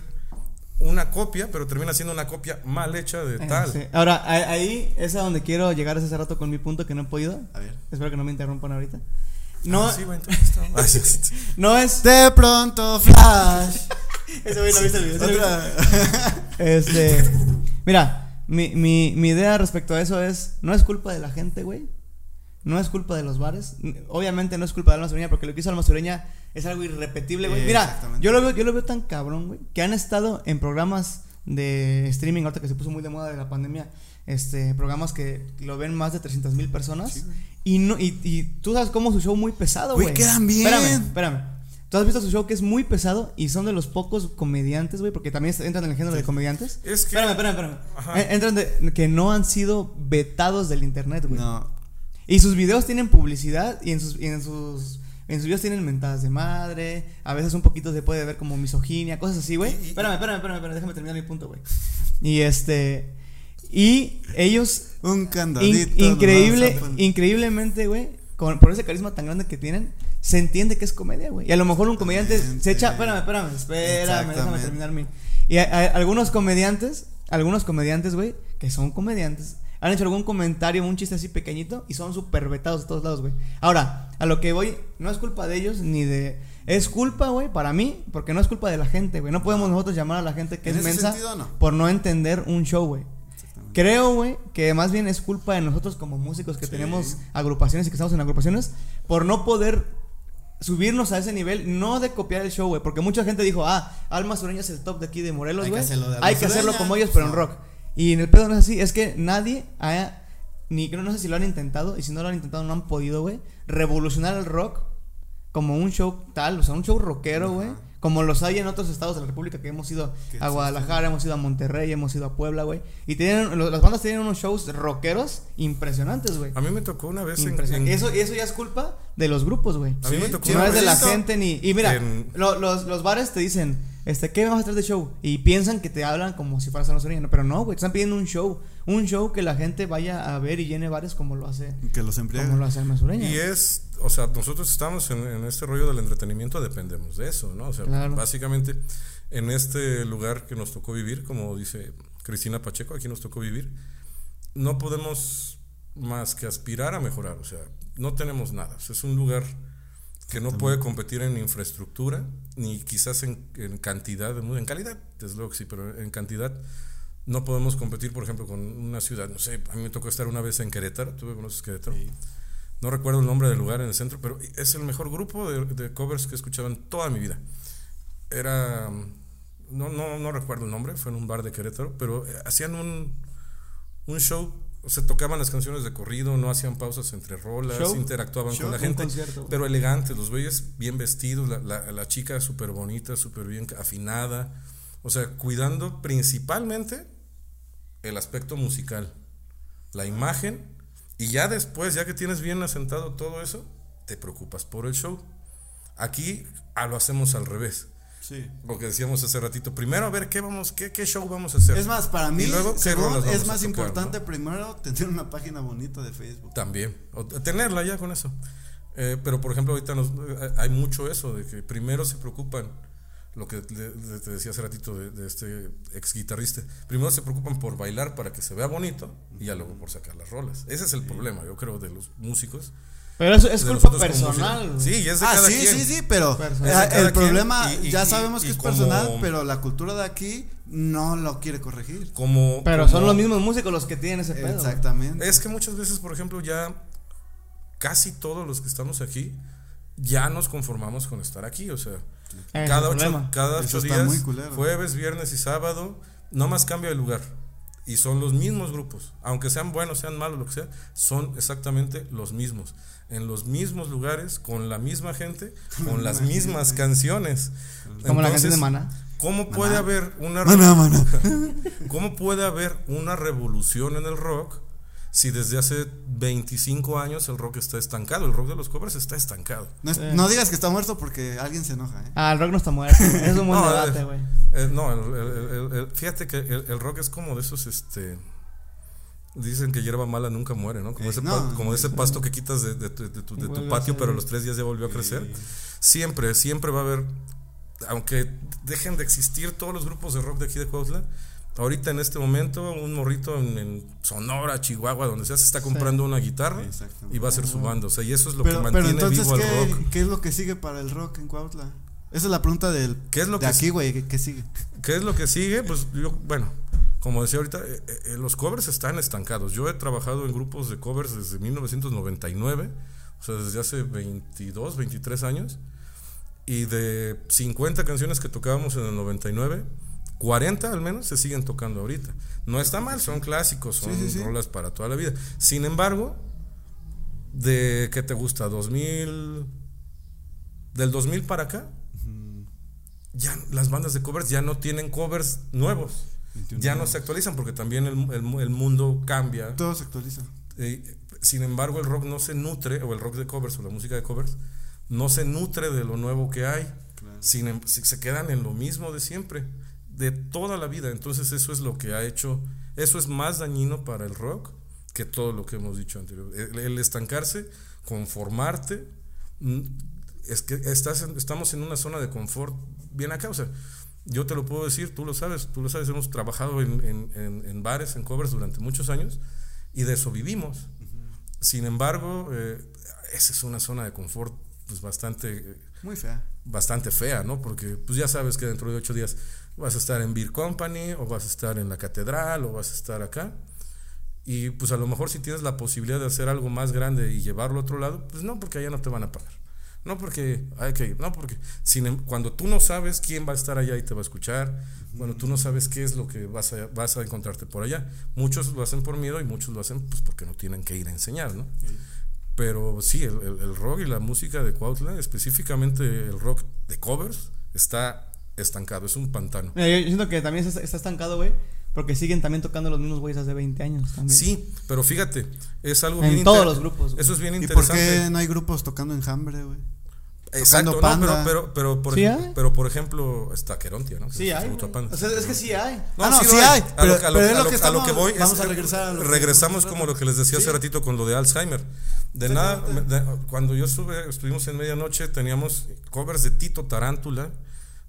una copia, pero termina siendo una copia mal hecha de Eh, tal. sí. Ahora, ahí es a donde quiero llegar hace rato con mi punto que no he podido. A ver. Espero que no me interrumpan ahorita. No, Ah, sí, entonces Ah, no es. De pronto, Flash. Ese güey no viste el video. Este. Mira, mi, mi, mi idea respecto a eso es: no es culpa de la gente, güey. No es culpa de los bares. Obviamente no es culpa de Alma Sureña, porque lo que hizo Alma Sureña es algo irrepetible, güey. Mira, yo lo veo, yo lo veo tan cabrón, güey, que han estado en programas de streaming, ahorita que se puso muy de moda de la pandemia, este, programas que lo ven más de 300 mil personas. y, no, y, y tú sabes cómo su show muy pesado, Güey, güey. quedan bien. Espérame, espérame. Tú has visto su show que es muy pesado y son de los pocos comediantes, güey, porque también entran en el género de comediantes. Es que- Espérame, espérame, espérame. Entran de que no han sido vetados del internet, güey. No. Y sus videos tienen publicidad y en sus, y en sus en sus videos tienen mentadas de madre, a veces un poquito se puede ver como misoginia, cosas así, güey. Espérame, espérame, espérame, espérame, déjame terminar mi punto, güey. Y este y ellos Un in- candadito. increíble, increíblemente, güey, con por ese carisma tan grande que tienen, se entiende que es comedia, güey. Y a lo mejor un comediante se echa, espérame, espérame, espérame, déjame terminar mi. Y a- a- algunos comediantes, algunos comediantes, güey, que son comediantes, han hecho algún comentario, un chiste así pequeñito y son súper vetados de todos lados, güey. Ahora, a lo que voy, no es culpa de ellos ni de. Es culpa, güey, para mí, porque no es culpa de la gente, güey. No podemos nosotros llamar a la gente que es mensa sentido, no. por no entender un show, güey. Creo, güey, que más bien es culpa de nosotros como músicos que Sí. tenemos agrupaciones y que estamos en agrupaciones por no poder subirnos a ese nivel, no de copiar el show, güey, porque mucha gente dijo, ah, Alma Sureña es el top de aquí de Morelos, Hay que güey. hacerlo Hay que hacerlo Sureña". como ellos, pero en rock. Y en el pedo no es así, es que nadie ha, ni no sé si lo han intentado, y si no lo han intentado no han podido, güey, revolucionar el rock como un show tal, o sea, un show rockero, güey, como los hay en otros estados de la República, que hemos ido a Guadalajara, hemos ido a Monterrey, hemos ido a Puebla, güey. Y tienen, las bandas tienen unos shows rockeros impresionantes, güey. A mí me tocó una vez en, Impresionante. en- Eso, eso ya es culpa de los grupos, güey. a mí Sí, me tocó No es de la gente ni. Y mira, en- lo- los, los bares te dicen, este, ¿qué vas a traer de show? Y piensan que te hablan como si fueras a no Pero no, güey, te están pidiendo un show. Un show que la gente vaya a ver y llene bares como lo hace. Que los embriaga. Como lo hace Alma Sureña. Y es, o sea, nosotros estamos en, en este rollo del entretenimiento, dependemos de eso, ¿no? O sea, Claro. básicamente en este lugar que nos tocó vivir, como dice Cristina Pacheco, aquí nos tocó vivir, no podemos más que aspirar a mejorar, o sea, no tenemos nada, o sea, es un lugar que no puede competir en infraestructura, ni quizás en, en cantidad, en calidad, desde luego que sí, pero en cantidad no podemos competir, por ejemplo, con una ciudad, no sé, a mí me tocó estar una vez en Querétaro, ¿tú conoces Querétaro? Sí. No recuerdo el nombre del lugar en el centro, pero es el mejor grupo de, de covers que he escuchado en toda mi vida. Era. No, no, no recuerdo el nombre, fue en un bar de Querétaro, pero eh, hacían un, un show, o sea, tocaban las canciones de corrido, no hacían pausas entre rolas, ¿Show? interactuaban Show, con la gente, pero elegantes, los güeyes bien vestidos, la, la, la chica súper bonita, súper bien afinada, o sea, cuidando principalmente el aspecto musical, la imagen, y ya después, ya que tienes bien asentado todo eso, te preocupas por el show. Aquí ah, lo hacemos al revés. Sí. Lo que decíamos hace ratito, primero a ver qué vamos, qué, qué show vamos a hacer. Es más, para mí, Y luego, ¿qué según, rolas vamos es más tocar, importante no? primero tener una página bonita de Facebook. También, o tenerla ya con eso. Eh, pero por ejemplo, ahorita nos, eh, hay mucho eso, de que primero se preocupan, lo que te decía hace ratito de, de este ex guitarrista, primero se preocupan por bailar para que se vea bonito y ya luego por sacar las rolas. Ese es el problema, yo creo, de los músicos. Pero eso es culpa personal. Sí, es de Ah, cada sí, quien. sí, sí, pero el problema, y- y- ya y- sabemos que y es como- personal, pero la cultura de aquí no lo quiere corregir. Como, Pero como- son los mismos músicos los que tienen ese pedo. Exactamente. Es que muchas veces, por ejemplo, ya casi todos los que estamos aquí ya nos conformamos con estar aquí. O sea, es cada ocho, cada ocho días, jueves, viernes y sábado, no más cambia de lugar. Y son los mismos grupos. Aunque sean buenos, sean malos, lo que sea, son exactamente los mismos. En los mismos lugares, con la misma gente, con las mismas canciones. Como la canción de Entonces, Mana. ¿Cómo puede Maná. haber una Maná, maná. ¿Cómo puede haber una revolución en el rock si desde hace 25 años el rock está estancado? El rock de los covers está estancado. No, es- Sí. no digas que está muerto porque alguien se enoja, ¿eh? Ah, el rock no está muerto. Es un buen No, debate, eh, güey. eh, no, el- el- el- el- fíjate que el, el rock es como de esos, este... Dicen que hierba mala nunca muere, ¿no? Como, Eh, ese, no, pa- como ese pasto que quitas de, de tu, de tu- de tu Vuelve a patio, pero a los tres días ya volvió a crecer. Siempre, siempre va a haber, aunque dejen de existir todos los grupos de rock de aquí de Cuautla, ahorita en este momento un morrito en, en Sonora, Chihuahua, donde sea, se está comprando una guitarra y va a ser su banda. O sea, y eso es lo Pero, que pero mantiene entonces, vivo al ¿qué, rock. ¿qué es lo que sigue para el rock en Cuautla? Esa es la pregunta del, ¿Qué es lo de que aquí, güey. ¿qué, qué sigue? ¿Qué es lo que sigue? Pues yo, bueno, como decía ahorita, eh, eh, los covers están estancados. Yo he trabajado en grupos de covers desde 1999, o sea, desde hace 22, 23 años. Y de 50 canciones que tocábamos en el 99, 40 al menos se siguen tocando ahorita. No está mal, son clásicos, son Sí, sí, sí. rolas para toda la vida. Sin embargo, de ¿qué te gusta? 2000 del 2000 para acá ya las bandas de covers ya no tienen covers nuevos. 21 Ya no se actualizan porque también el, el- el mundo cambia. Todo se actualiza. Eh, sin embargo, el rock no se nutre, o el rock de covers, o la música de covers, no se nutre de lo nuevo que hay. Claro. Sin em- se quedan en lo mismo de siempre, de toda la vida. Entonces, eso es lo que ha hecho, eso es más dañino para el rock que todo lo que hemos dicho anteriormente. El, el estancarse, conformarte, mm, es que estás en- estamos en una zona de confort bien acá. O sea, yo te lo puedo decir, tú lo sabes, tú lo sabes, hemos trabajado en, en- en- en bares, en covers durante muchos años y de eso vivimos. Sin embargo, eh, esa es una zona de confort pues bastante, eh, Muy fea. bastante fea, ¿no? Porque pues ya sabes que dentro de ocho días vas a estar en Beer Company o vas a estar en la catedral o vas a estar acá. Y pues a lo mejor si tienes la posibilidad de hacer algo más grande y llevarlo a otro lado, pues no, porque allá no te van a pagar. No porque hay que ir, no porque sin em- cuando tú no sabes quién va a estar allá y te va a escuchar, cuando tú no sabes qué es lo que vas a, vas a encontrarte por allá. Muchos lo hacen por miedo y muchos lo hacen pues porque no tienen que ir a enseñar, ¿no? Pero sí, el, el- el rock y la música de Cuautla, específicamente el rock de covers, está estancado, es un pantano. Mira, yo, yo siento que también está, está estancado, güey. Porque siguen también tocando los mismos güeyes hace 20 años también. Sí, pero fíjate, es algo En bien todos los grupos, güey. Eso es bien ¿Y por interesante. qué no hay grupos tocando enjambre, güey? Exacto, no, pero, pero, pero, por Sí ejemplo, pero por ejemplo, está Querontia, ¿no? Que Sí es hay. O sea, es que sí hay. Ah, no, sí hay, A pero- lo, a lo- pero es a lo lo- que a voy es- vamos a regresar a que regresamos como lo que les decía hace ratito con lo de Alzheimer. De nada, de- cuando yo estuve, estuvimos en medianoche, teníamos covers de Tito Tarántula,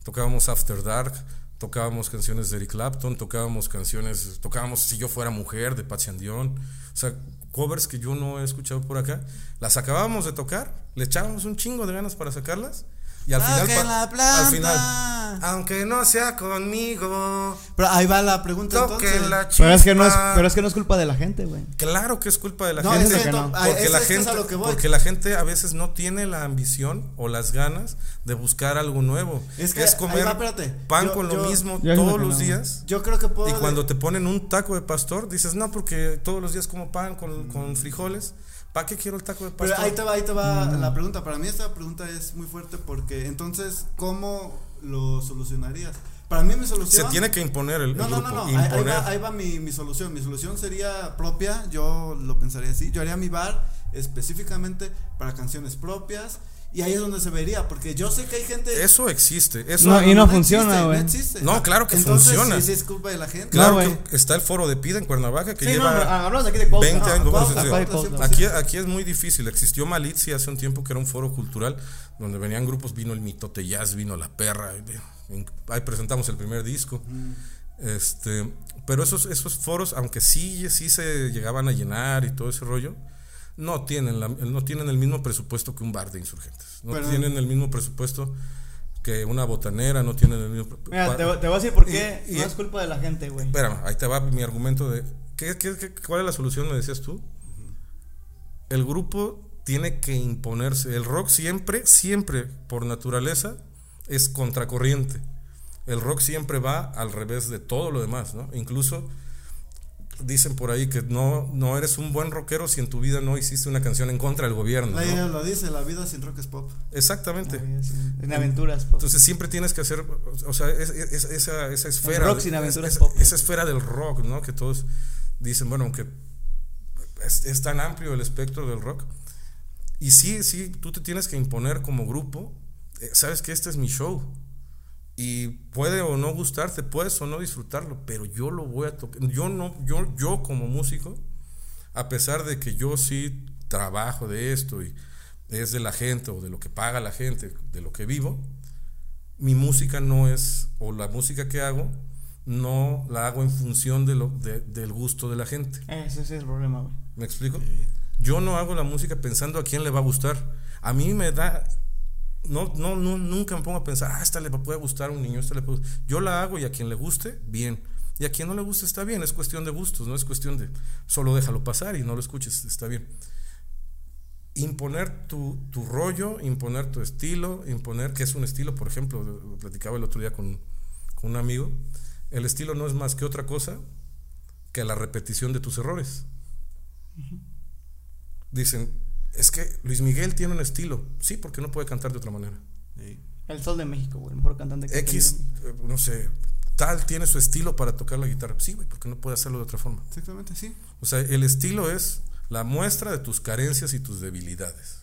tocábamos After Dark, tocábamos canciones de Eric Clapton, tocábamos canciones, tocábamos Si yo fuera mujer de Patsy and Dion, o sea, covers que yo no he escuchado por acá, las acabábamos de tocar, le echábamos un chingo de ganas para sacarlas y al final, la al planta. final, aunque no sea conmigo, Pero ahí va la pregunta entonces. la Pero es que no es, pero es que no es culpa de la gente, güey. Claro que es culpa de la No, gente. es que no. no, Porque, es- la es que es gente a lo que voy. porque la gente a veces no tiene la ambición o las ganas de buscar algo nuevo. Es que es comer va, pan Yo- con yo- lo mismo todos los no. días. Yo creo que puedo. Y cuando te ponen un taco de pastor, dices, no, porque todos los días como pan con, con frijoles. ¿Para qué quiero el taco de Pero pastor? ahí te va, ahí te va Mm. la pregunta. Para mí esta pregunta es muy fuerte porque entonces, ¿cómo lo solucionarías? Para mí mi Se solución... tiene que imponer el, No, no, grupo. no, no. Ahí, ahí va, ahí va mi, mi solución. Mi solución sería propia. Yo lo pensaría así. Yo haría mi bar específicamente para canciones propias. Y ahí es donde se vería. Porque yo sé que hay gente. Eso existe. Eso No, y no funciona, güey. No, existe. No, claro que Entonces, funciona. Sí, sí, es culpa de la gente. Claro güey. que está el foro de PIDA en Cuernavaca que Sí, lleva no, hablamos aquí de Cuautla. 20 No, años. Aquí, aquí es muy difícil. Existió Malitzi hace un tiempo que era un foro cultural donde venían grupos, vino el Mitote Jazz, vino La Perra. Ahí presentamos el primer disco. Este, pero esos, esos foros, aunque sí, sí se llegaban a llenar y todo ese rollo, no tienen, la- no tienen el mismo presupuesto que un bar de insurgentes. No Pero- tienen el mismo presupuesto que una botanera, no tienen el mismo. Mira, te, voy- te voy a decir por qué Y- y- no es culpa de la gente, güey. Espérame, ahí te va mi argumento de. ¿qué, qué, qué- cuál es la solución? Me decías tú. El grupo tiene que imponerse. El rock siempre, siempre, por naturaleza, es contracorriente. El rock siempre va al revés de todo lo demás, ¿no? Incluso dicen por ahí que no, no eres un buen rockero si en tu vida no hiciste una canción en contra del gobierno. La ¿no? idea lo dice, la vida sin rock es pop. Exactamente. En aventuras, po. Entonces siempre tienes que hacer, o sea, es- es- esa, esa esfera, rock sin aventuras pop. esa esfera del rock, ¿no? Que todos dicen, bueno, aunque es, es tan amplio el espectro del rock. Y sí, sí, tú te tienes que imponer como grupo, eh, sabes que este es mi show. Y puede o no gustarte, puedes o no disfrutarlo, pero yo lo voy a tocar. Yo no, yo, yo como músico, a pesar de que yo sí trabajo de esto y es de la gente o de lo que paga la gente, de lo que vivo, mi música no es, o la música que hago, no la hago en función de lo, de- del gusto de la gente. Ese, ese es el problema, güey. ¿Me explico? Yo no hago la música pensando a quién le va a gustar. A mí me da. No, no, no, nunca me pongo a pensar, ah, esta le puede gustar a un niño, esta le puede. Yo la hago y a quien le guste, bien. Y a quien no le guste, está bien. Es cuestión de gustos, no es cuestión de solo déjalo pasar y no lo escuches, está bien. Imponer tu, tu rollo, imponer tu estilo, imponer que es un estilo, por ejemplo, lo platicaba el otro día con, con un amigo. El estilo no es más que otra cosa que la repetición de tus errores. Dicen, es que Luis Miguel tiene un estilo. Sí, porque no puede cantar de otra manera. Sí. El Sol de México, güey. El mejor cantante que X, eh, no sé, tal tiene su estilo para tocar la guitarra. Sí, güey, porque no puede hacerlo de otra forma. Exactamente, sí. O sea, el estilo es la muestra de tus carencias y tus debilidades.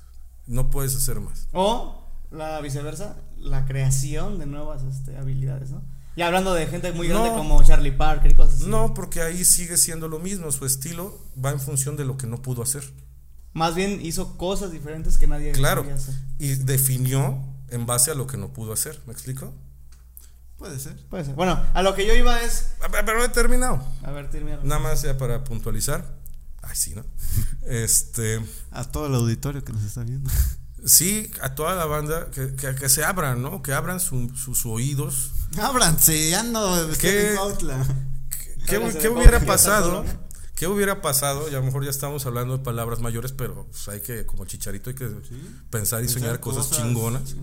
No puedes hacer más. O la viceversa, la creación de nuevas este, habilidades, ¿no? Y hablando de gente muy grande No. como Charlie Parker y cosas así. No, porque ahí sigue siendo lo mismo. Su estilo va en función de lo que no pudo hacer. Más bien hizo cosas diferentes que nadie Claro. hacer. Y definió en base a lo que no pudo hacer. ¿Me explico? Puede ser. Puede ser. Bueno, a lo que yo iba es. Pero no he terminado. A ver, termina. Nada más ya para puntualizar. Ay, sí, ¿no? Este. A todo el auditorio que nos está viendo. Sí, a toda la banda que, que, que se abran, ¿no? Que abran su- sus oídos. Ábranse, ya no ¿Qué? ¿Qué, qué de hubiera pasado? ¿Qué hubiera pasado? Y a lo mejor ya estamos hablando de palabras mayores, pero pues, hay que, como chicharito, hay que pensar y Pensar soñar cosas, cosas chingonas.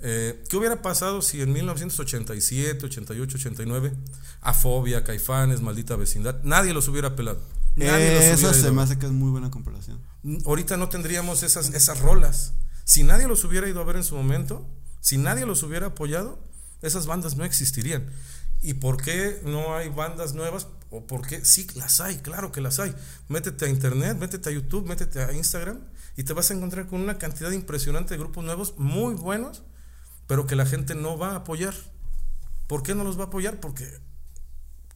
Eh, ¿Qué hubiera pasado si en 1987, 88, 89, Afobia, Caifanes, Maldita Vecindad, nadie los hubiera pelado? Nadie los Eso hubiera se ido a me hace que es muy buena comparación. ahorita no tendríamos esas, esas rolas. Si nadie los hubiera ido a ver en su momento, si nadie los hubiera apoyado, esas bandas no existirían. ¿Y por qué no hay bandas nuevas? ¿O por qué? Sí, las hay, claro que las hay. Métete a internet, métete a YouTube, métete a Instagram y te vas a encontrar con una cantidad impresionante de grupos nuevos muy buenos, pero que la gente no va a apoyar. ¿Por qué no los va a apoyar? Porque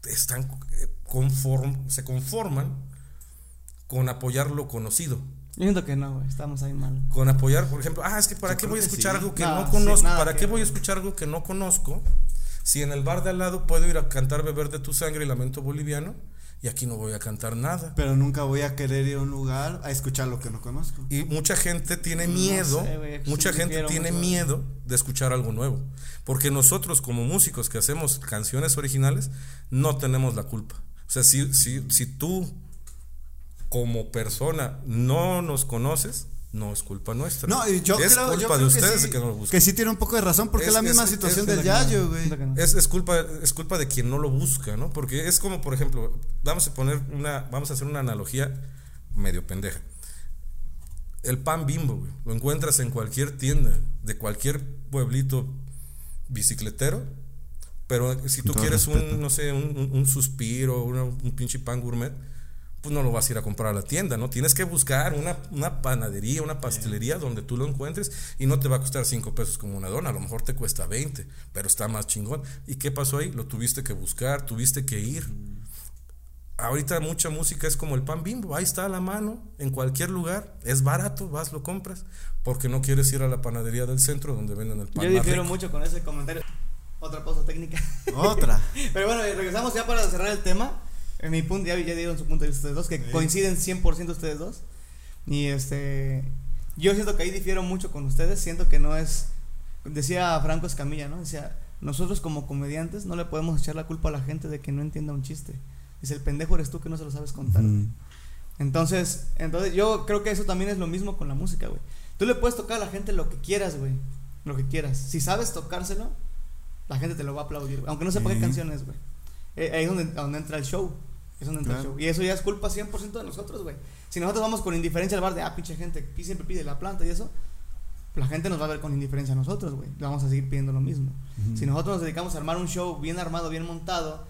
están eh, conform, se conforman con apoyar lo conocido. Yo siento que no, estamos ahí mal. Con apoyar, por ejemplo, ah, es que para Yo qué voy a escuchar sí. algo que No, no sí, conozco, nada para que qué voy a escuchar algo que no conozco, si en el bar de al lado puedo ir a cantar Beber de tu sangre y Lamento Boliviano, y aquí no voy a cantar nada. Pero nunca voy a querer ir a un lugar a escuchar lo que no conozco. Y mucha gente tiene No miedo, sé, güey, mucha sí, gente tiene mucho. miedo de escuchar algo nuevo. Porque nosotros como músicos que hacemos canciones originales, no tenemos la culpa. O sea, si, si, si tú como persona no nos conoces, no es culpa nuestra. No, y yo es creo, yo culpa creo de que ustedes sí, de que no lo busquen. que sí tiene un poco de razón porque es, Es- la misma es- situación es- del que Yayo, güey. que. Es, es culpa es culpa de quien no lo busca, ¿no? Porque es como, por ejemplo, vamos a poner una, vamos a hacer una analogía medio pendeja. El pan bimbo, güey, lo encuentras en cualquier tienda, de cualquier pueblito bicicletero, pero si tú todo quieres respeto. un, no sé, un, un- un suspiro, una- un pinche pan gourmet, pues no lo vas a ir a comprar a la tienda, ¿no? Tienes que buscar una, una panadería, una pastelería donde tú lo encuentres y no te va a costar 5 pesos como una dona, a lo mejor te cuesta 20, pero está más chingón. ¿Y qué pasó ahí? Lo tuviste que buscar, tuviste que ir. Ahorita mucha música es como el pan bimbo, ahí está a la mano, en cualquier lugar, es barato, vas, lo compras, porque no quieres ir a la panadería del centro donde venden el pan Yo difiero mucho con ese comentario. Otra pausa técnica. Otra. Pero bueno, regresamos ya para cerrar el tema. En mi punto, ya, ya dieron su punto de vista ustedes dos, que Sí. coinciden 100% ustedes dos. Y este. Yo siento que ahí difiero mucho con ustedes. Siento que no es. Decía Franco Escamilla, ¿no? Decía, nosotros como comediantes no le podemos echar la culpa a la gente de que no entienda un chiste. Dice, el pendejo eres tú que no se lo sabes contar. Ujú. Entonces, entonces yo creo que eso también es lo mismo con la música, güey. Tú le puedes tocar a la gente lo que quieras, güey. Lo que quieras. Si sabes tocárselo, la gente te lo va a aplaudir, güey. aunque no sepa qué Sí. canciones, güey. Eh, ahí es donde, donde entra el show. Es Claro. show. Y eso ya es culpa 100% de nosotros, güey. Si nosotros vamos con indiferencia al bar de, ah, pinche gente, y siempre pide la planta y eso, la gente nos va a ver con indiferencia a nosotros, güey. Le vamos a seguir pidiendo lo mismo. Si nosotros nos dedicamos a armar un show bien armado, bien montado,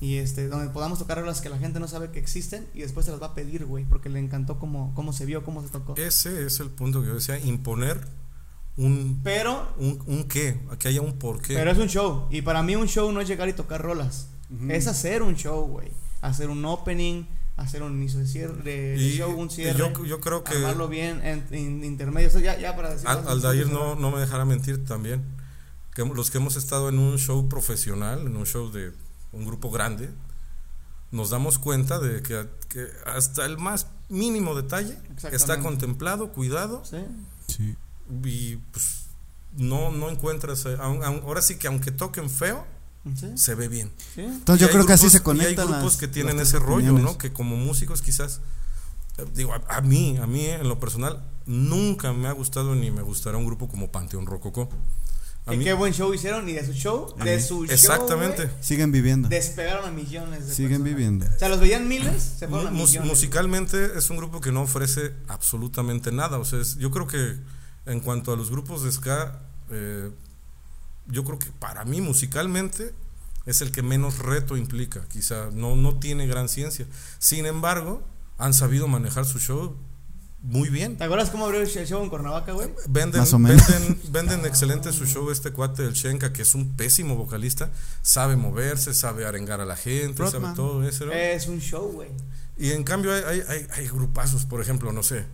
y este, donde podamos tocar rolas que la gente no sabe que existen, y después se las va a pedir, güey, porque le encantó cómo, cómo se vio, cómo se tocó. Ese es el punto que yo decía, imponer un, Pero, un, un qué, que haya un porqué. pero es un show, y para mí un show no es llegar y tocar rolas, es hacer un show, güey. Hacer un opening, hacer un inicio de cierre, Y- show, un cierre. yo, yo creo que armarlo bien en, en intermedio. Eso ya, ya para decir. Al, Aldair no, no me dejará mentir también. Que los que hemos estado en un show profesional, en un show de un grupo grande, nos damos cuenta de que, que hasta el más mínimo detalle está contemplado, cuidado Sí. Sí. y pues no, no encuentras. eh, aun- aun- ahora sí que aunque toquen feo, Sí. se ve bien. Sí. Entonces Y yo creo que así se y hay conectan grupos las- que tienen ese rollo. ¿no? Que como músicos quizás, eh, digo, a, a mí, a mí en lo personal, nunca me ha gustado ni me gustará un grupo como Panteón Rococó. A mí- qué buen show hicieron y de su show, de su show. Exactamente. güey, Siguen viviendo. despegaron a millones de Siguen personas. viviendo. O sea, los veían miles, se fueron a Mus- millones. musicalmente es un grupo que no ofrece absolutamente nada. O sea, es- yo creo que en cuanto a los grupos de ska, eh, yo creo que para mí musicalmente es el que menos reto implica. Quizá no, no tiene gran ciencia. Sin embargo, han sabido manejar su show muy bien. ¿Te acuerdas cómo abrió el show en Cuernavaca, güey? Venden, Más o menos. venden, venden excelente su show este cuate del Shenka, que es un pésimo vocalista, sabe moverse, sabe arengar a la gente, sabe todo eso. ¿no? Es un show, güey. Y en cambio hay, hay, hay, hay grupazos, por ejemplo, no sé,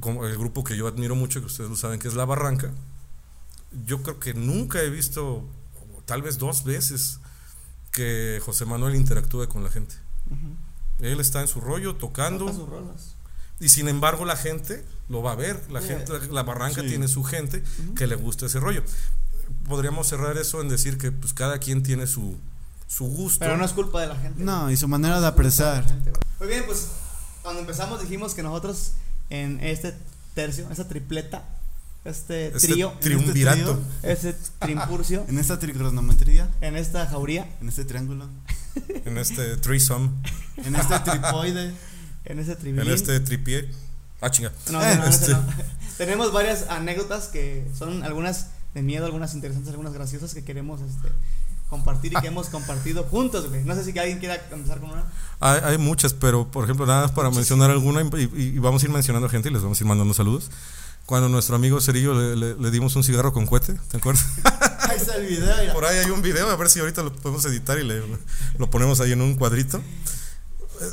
como el grupo que yo admiro mucho, que ustedes lo saben, que es La Barranca. Yo creo que nunca he visto, tal vez dos veces, que José Manuel interactúe con la gente. Ujú. Él está en su rollo, tocando, Toca sus rolas. y sin embargo la gente lo va a ver. La, Sí. gente, la, Barranca Sí. tiene su gente que le gusta ese rollo. Podríamos cerrar eso en decir que pues cada quien tiene su, su gusto. Pero no es culpa de la gente. No, y su manera de apreciar. Muy bien, pues cuando empezamos dijimos que nosotros en este tercio, esta tripleta, este Este trío, triunvirato. este trimpurcio, En esta tricronometría, en esta jauría, en este triángulo, En este threesome, en este tripoide. en este en tribilín. este tripié. Ah, chinga. No, Eh, no, no, ese este- no. Tenemos varias anécdotas que son algunas de miedo, algunas interesantes, algunas graciosas que queremos este, compartir y que hemos compartido juntos, güey. No sé si alguien quiera empezar con una. Hay, hay muchas, pero por ejemplo, nada más para mencionar alguna y, y- y vamos a ir mencionando gente y les vamos a ir mandando saludos. Cuando nuestro amigo Cerillo le, le- le dimos un cigarro con cohete, ¿te acuerdas? Ahí está el video. mira. Por ahí hay un video, a ver si ahorita lo podemos editar y le, lo ponemos ahí en un cuadrito.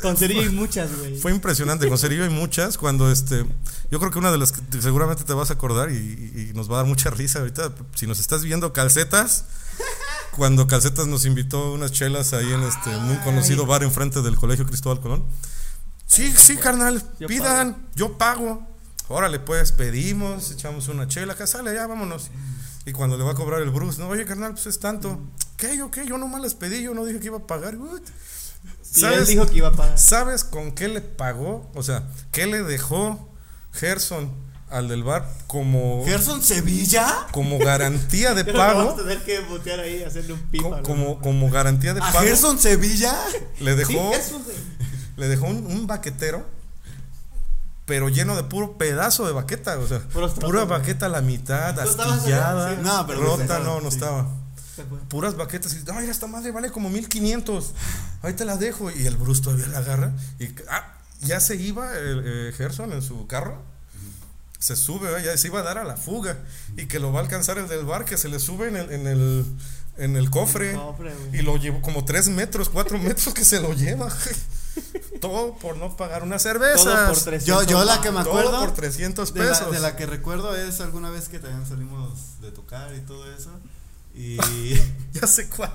Con Cerillo y muchas, güey. Fue impresionante, con Cerillo hay muchas, cuando este, yo creo que una de las que te- seguramente te vas a acordar y, y- nos va a dar mucha risa ahorita, si nos estás viendo calcetas, cuando calcetas nos invitó unas chelas ahí en este muy conocido bar enfrente del Colegio Cristóbal Colón. Sí, sí, carnal, pidan, yo pago. Órale, pues pedimos, echamos una chela, acá sale, ya vámonos. Y cuando le va a cobrar el Bruce, no, oye, carnal, pues es tanto. ¿Qué? ¿Yo qué? Yo nomás les pedí, yo no dije que iba a pagar. Y él dijo que iba a pagar. ¿Sabes con qué le pagó? O sea, ¿qué le dejó Gerson al del bar como, Gerson Sevilla. como garantía de Pero Vamos pago? a tener que botear ahí, hacerle un pipa. Como, como garantía de ¿A pago. Gerson Sevilla? Le Sí, dejó, güey. le dejó un, un baquetero, pero lleno de puro pedazo de baqueta. O sea, pura baqueta a la mitad, ¿Tú estabas astillada? Sí. No, pero rota, no, no sí. estaba. Puras baquetas y ay esta madre vale como 1500 ahí te la dejo y el Bruce todavía la agarra y ah, ya se iba el eh, Gerson en su carro se sube ¿eh? ya se iba a dar a la fuga y que lo va a alcanzar el del bar que se le sube en el en el, en el cofre Cofre, güey. y lo llevó como 3 metros 4 metros que se lo lleva todo por no pagar una cerveza Todo por 300 Yo, yo la que me todo acuerdo. por 300 de la, pesos de la que recuerdo es alguna vez que también salimos de tocar y todo eso. Y, ya sé cuál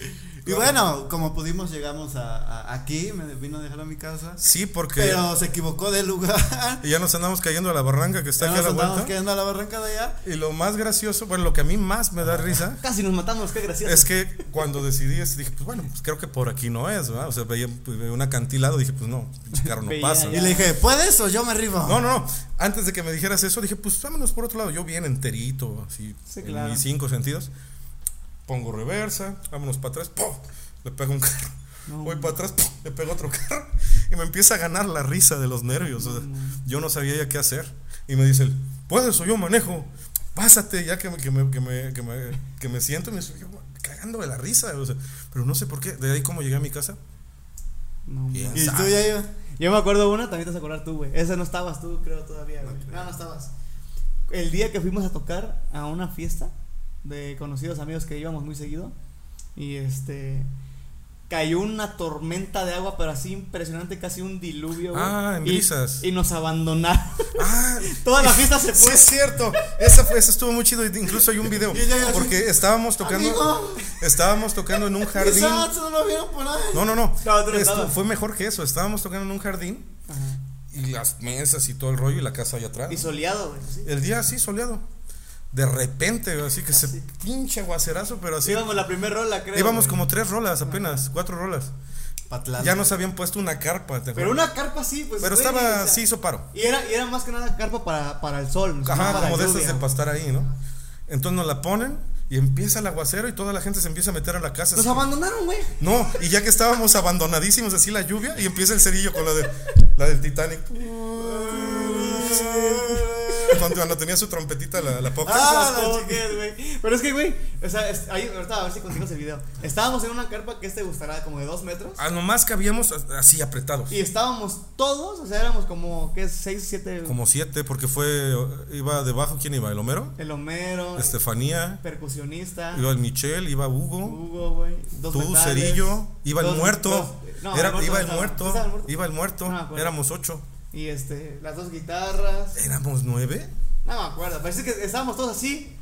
y bueno, como pudimos, llegamos a, a- aquí. Me vino a dejar a mi casa. sí porque Pero se equivocó de lugar. y ya nos andamos cayendo a la barranca que está Ya aquí a nos la andamos vuelta quedando a la barranca de allá. Y lo más gracioso, bueno, lo que a mí más me da risa Casi nos matamos, qué gracioso. es que cuando decidí, dije, pues bueno, pues creo que por aquí no es, ¿verdad? O sea, veía pues, un acantilado, dije, pues no, carro no pasa. Y le dije, ¿puedes o yo me arribo? No, no, no. Antes de que me dijeras eso, dije, pues vámonos por otro lado. Yo bien enterito, así, Sí, en claro. mis cinco sentidos. Pongo reversa, vámonos para atrás, ¡pum! le pego un carro. No. Voy para atrás, ¡pum! le pego otro carro. Y me empieza a ganar la risa de los nervios. o sea, yo no sabía ya qué hacer. Y me dice, él, ¿puedes o yo manejo? Pásate, ya que me, que me, que me, que me, que me siento. Y me dice, yo cagando de la risa. o sea, pero no sé por qué. De ahí como llegué a mi casa. No. Y tú ya iba. Yo me acuerdo una, también te vas a acordar tú, güey. Esa no estabas tú, creo, todavía, güey. No, no estabas. El día que fuimos a tocar a una fiesta de conocidos amigos que íbamos muy seguido. Y este. Cayó una tormenta de agua, pero así impresionante, casi un diluvio, güey. Ah, en Y- brisas. Y, nos abandonaron. Ah, Toda la fiesta se Sí, fue. es cierto. Esa fue, estuvo muy chido. Incluso hay un video. Porque estábamos tocando. Amigo. Estábamos tocando en un jardín. No. No, no, Esto fue mejor que eso. Estábamos tocando en un jardín. Ajá. Y las mesas y todo el rollo y la casa allá atrás. Y soleado, güey. sí. El día así soleado. De repente, así que se Así. pinche aguacerazo, pero así. Íbamos la primera rola, creo. Íbamos güey. como tres rolas apenas, cuatro rolas. Patlán. Ya nos habían puesto una carpa. ¿te Pero una carpa sí, pues. Pero güey, estaba, o sea, sí hizo paro. Y era, y era más que nada carpa para, para el sol. no Ajá, como de esas de pastar ahí, ¿no? Entonces nos la ponen y empieza el aguacero y toda la gente se empieza a meter a la casa. Nos así. abandonaron, güey. No, y ya que estábamos abandonadísimos así la lluvia y empieza el cerillo con la de la del Titanic. Cuando, tenía su trompetita la, la poca. Ah, la ¿Cómo que es, güey? Pero es que, güey, o sea, es- ahí, ahorita a ver si conseguimos el video. Estábamos en una carpa que este gustará como de dos metros. Ah, nomás que habíamos así apretados. Y estábamos todos, o sea, éramos como, ¿qué? Seis, siete. Como siete, porque fue. Iba debajo, ¿quién iba? ¿El Homero? El Homero, Estefanía. percusionista. Iba el Michelle, iba Hugo. Hugo, güey. Tú, metales, Cerillo. Iba el dos- muerto. dos- no, Era- el muerto iba el muerto. Iba el muerto. Acuerdo. Éramos ocho. Y este, las dos guitarras. ¿Éramos nueve? No me acuerdo, parece que estábamos todos así.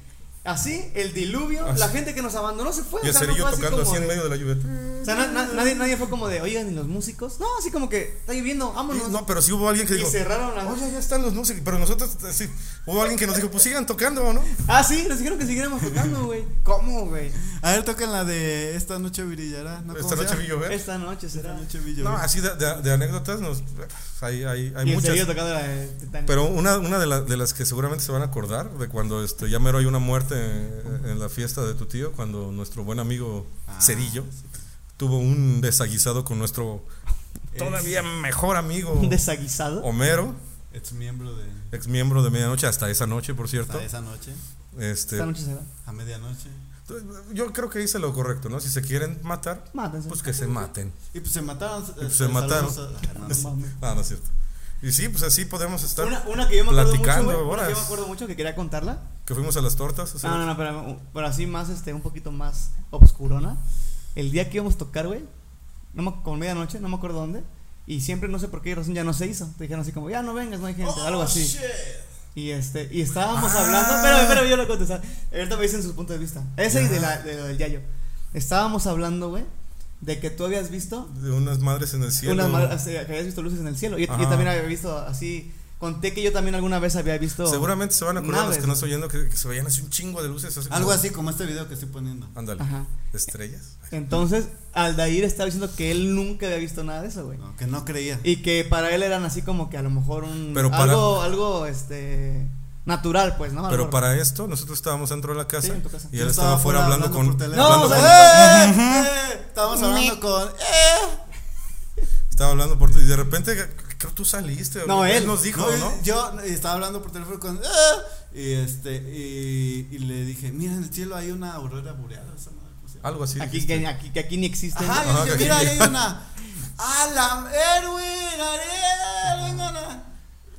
Así, el diluvio, Así. la gente que nos abandonó se fue. Y o sea, no tocando como así en medio de la lluvia. O sea, na- na- nadie, nadie fue como de, oigan, ¿y los músicos? No, así como que está lloviendo, vámonos. Y- No, pero sí hubo alguien que y dijo. cerraron la. Oye, ya están los músicos. Pero nosotros, eh, sí. Hubo alguien que nos dijo, pues sigan tocando, ¿o no? Ah, sí, nos dijeron que siguiéramos tocando, güey. ¿Cómo, güey? A ver, toquen la de Esta noche brillará. ¿no? Esta ¿Cómo se noche llama? vi llover. Esta noche será. Esta noche vi llover. No, así de, de- de anécdotas nos, hay, hay, hay y muchas. tocando la de Titanic. Pero una, una de, la- de las que seguramente se van a acordar, de cuando este, ya mero hay una muerte en, en la fiesta de tu tío, cuando nuestro buen amigo Ah, Cerillo tuvo un desaguisado con nuestro todavía mejor amigo Un desaguisado. Homero, Ex miembro de. ex miembro de Medianoche, hasta esa noche, por cierto. Hasta esa noche. Este, Esta noche se va. A medianoche. yo creo que hice lo correcto, ¿no? Si se quieren matar, Mátense. pues que se maten. Y pues se mataron. pues se mataron. a- no, No. Ah, no es cierto. Y sí, pues así podemos estar. Una, una que yo me acuerdo mucho, platicando güey, una horas. que yo me acuerdo mucho que quería contarla. Que fuimos a las tortas. o sea, No, no, no, pero, pero así más, este, un poquito más obscurona. El día que íbamos a tocar, güey, no me, como medianoche, no me acuerdo dónde. Y siempre, no sé por qué razón, ya no se hizo. Te dijeron así como, ya no vengas, no hay gente, algo así. Oh, shit. Y este, y estábamos Ah. hablando, pero, pero yo lo contesté. Ahorita me dicen sus puntos de vista. Ese y de la, de lo del Yayo. Estábamos hablando, güey, de que tú habías visto De unas madres en el cielo. unas sea, que habías visto luces en el cielo. Yo, yo también había visto así. Conté que yo también alguna vez había visto. Seguramente se van a acordar los naves, que no estoy oyendo que, que se veían así un chingo de luces. así como- Algo así como este video que estoy poniendo. Ándale. Ajá. Estrellas. Entonces, Aldair estaba diciendo que él nunca había visto nada de eso, güey. No, que no creía. Y que para él eran así como que a lo mejor un Pero para- algo, algo este natural, pues, ¿no? Pero para esto, nosotros estábamos dentro de la casa Sí, en tu casa. y él estaba afuera hablando, con. por teléfono. No, hablando o con- sea, ¡Eh! ¡Eh! Estábamos hablando con. ¡Eh! estaba hablando por. Y de repente, creo que tú saliste. No, él. nos dijo, No, ¿no? Yo estaba hablando por teléfono con. ¡Eh! Y este. Y, y le dije: Mira, en el cielo hay una aurora boreal. esa madre. Algo así. aquí, que, aquí, que aquí ni existe. Ajá, Ajá, dije: que- Mira, ahí hay una. ¡Alan! ¡Erwin! ¡Ariel! ¡Vengan.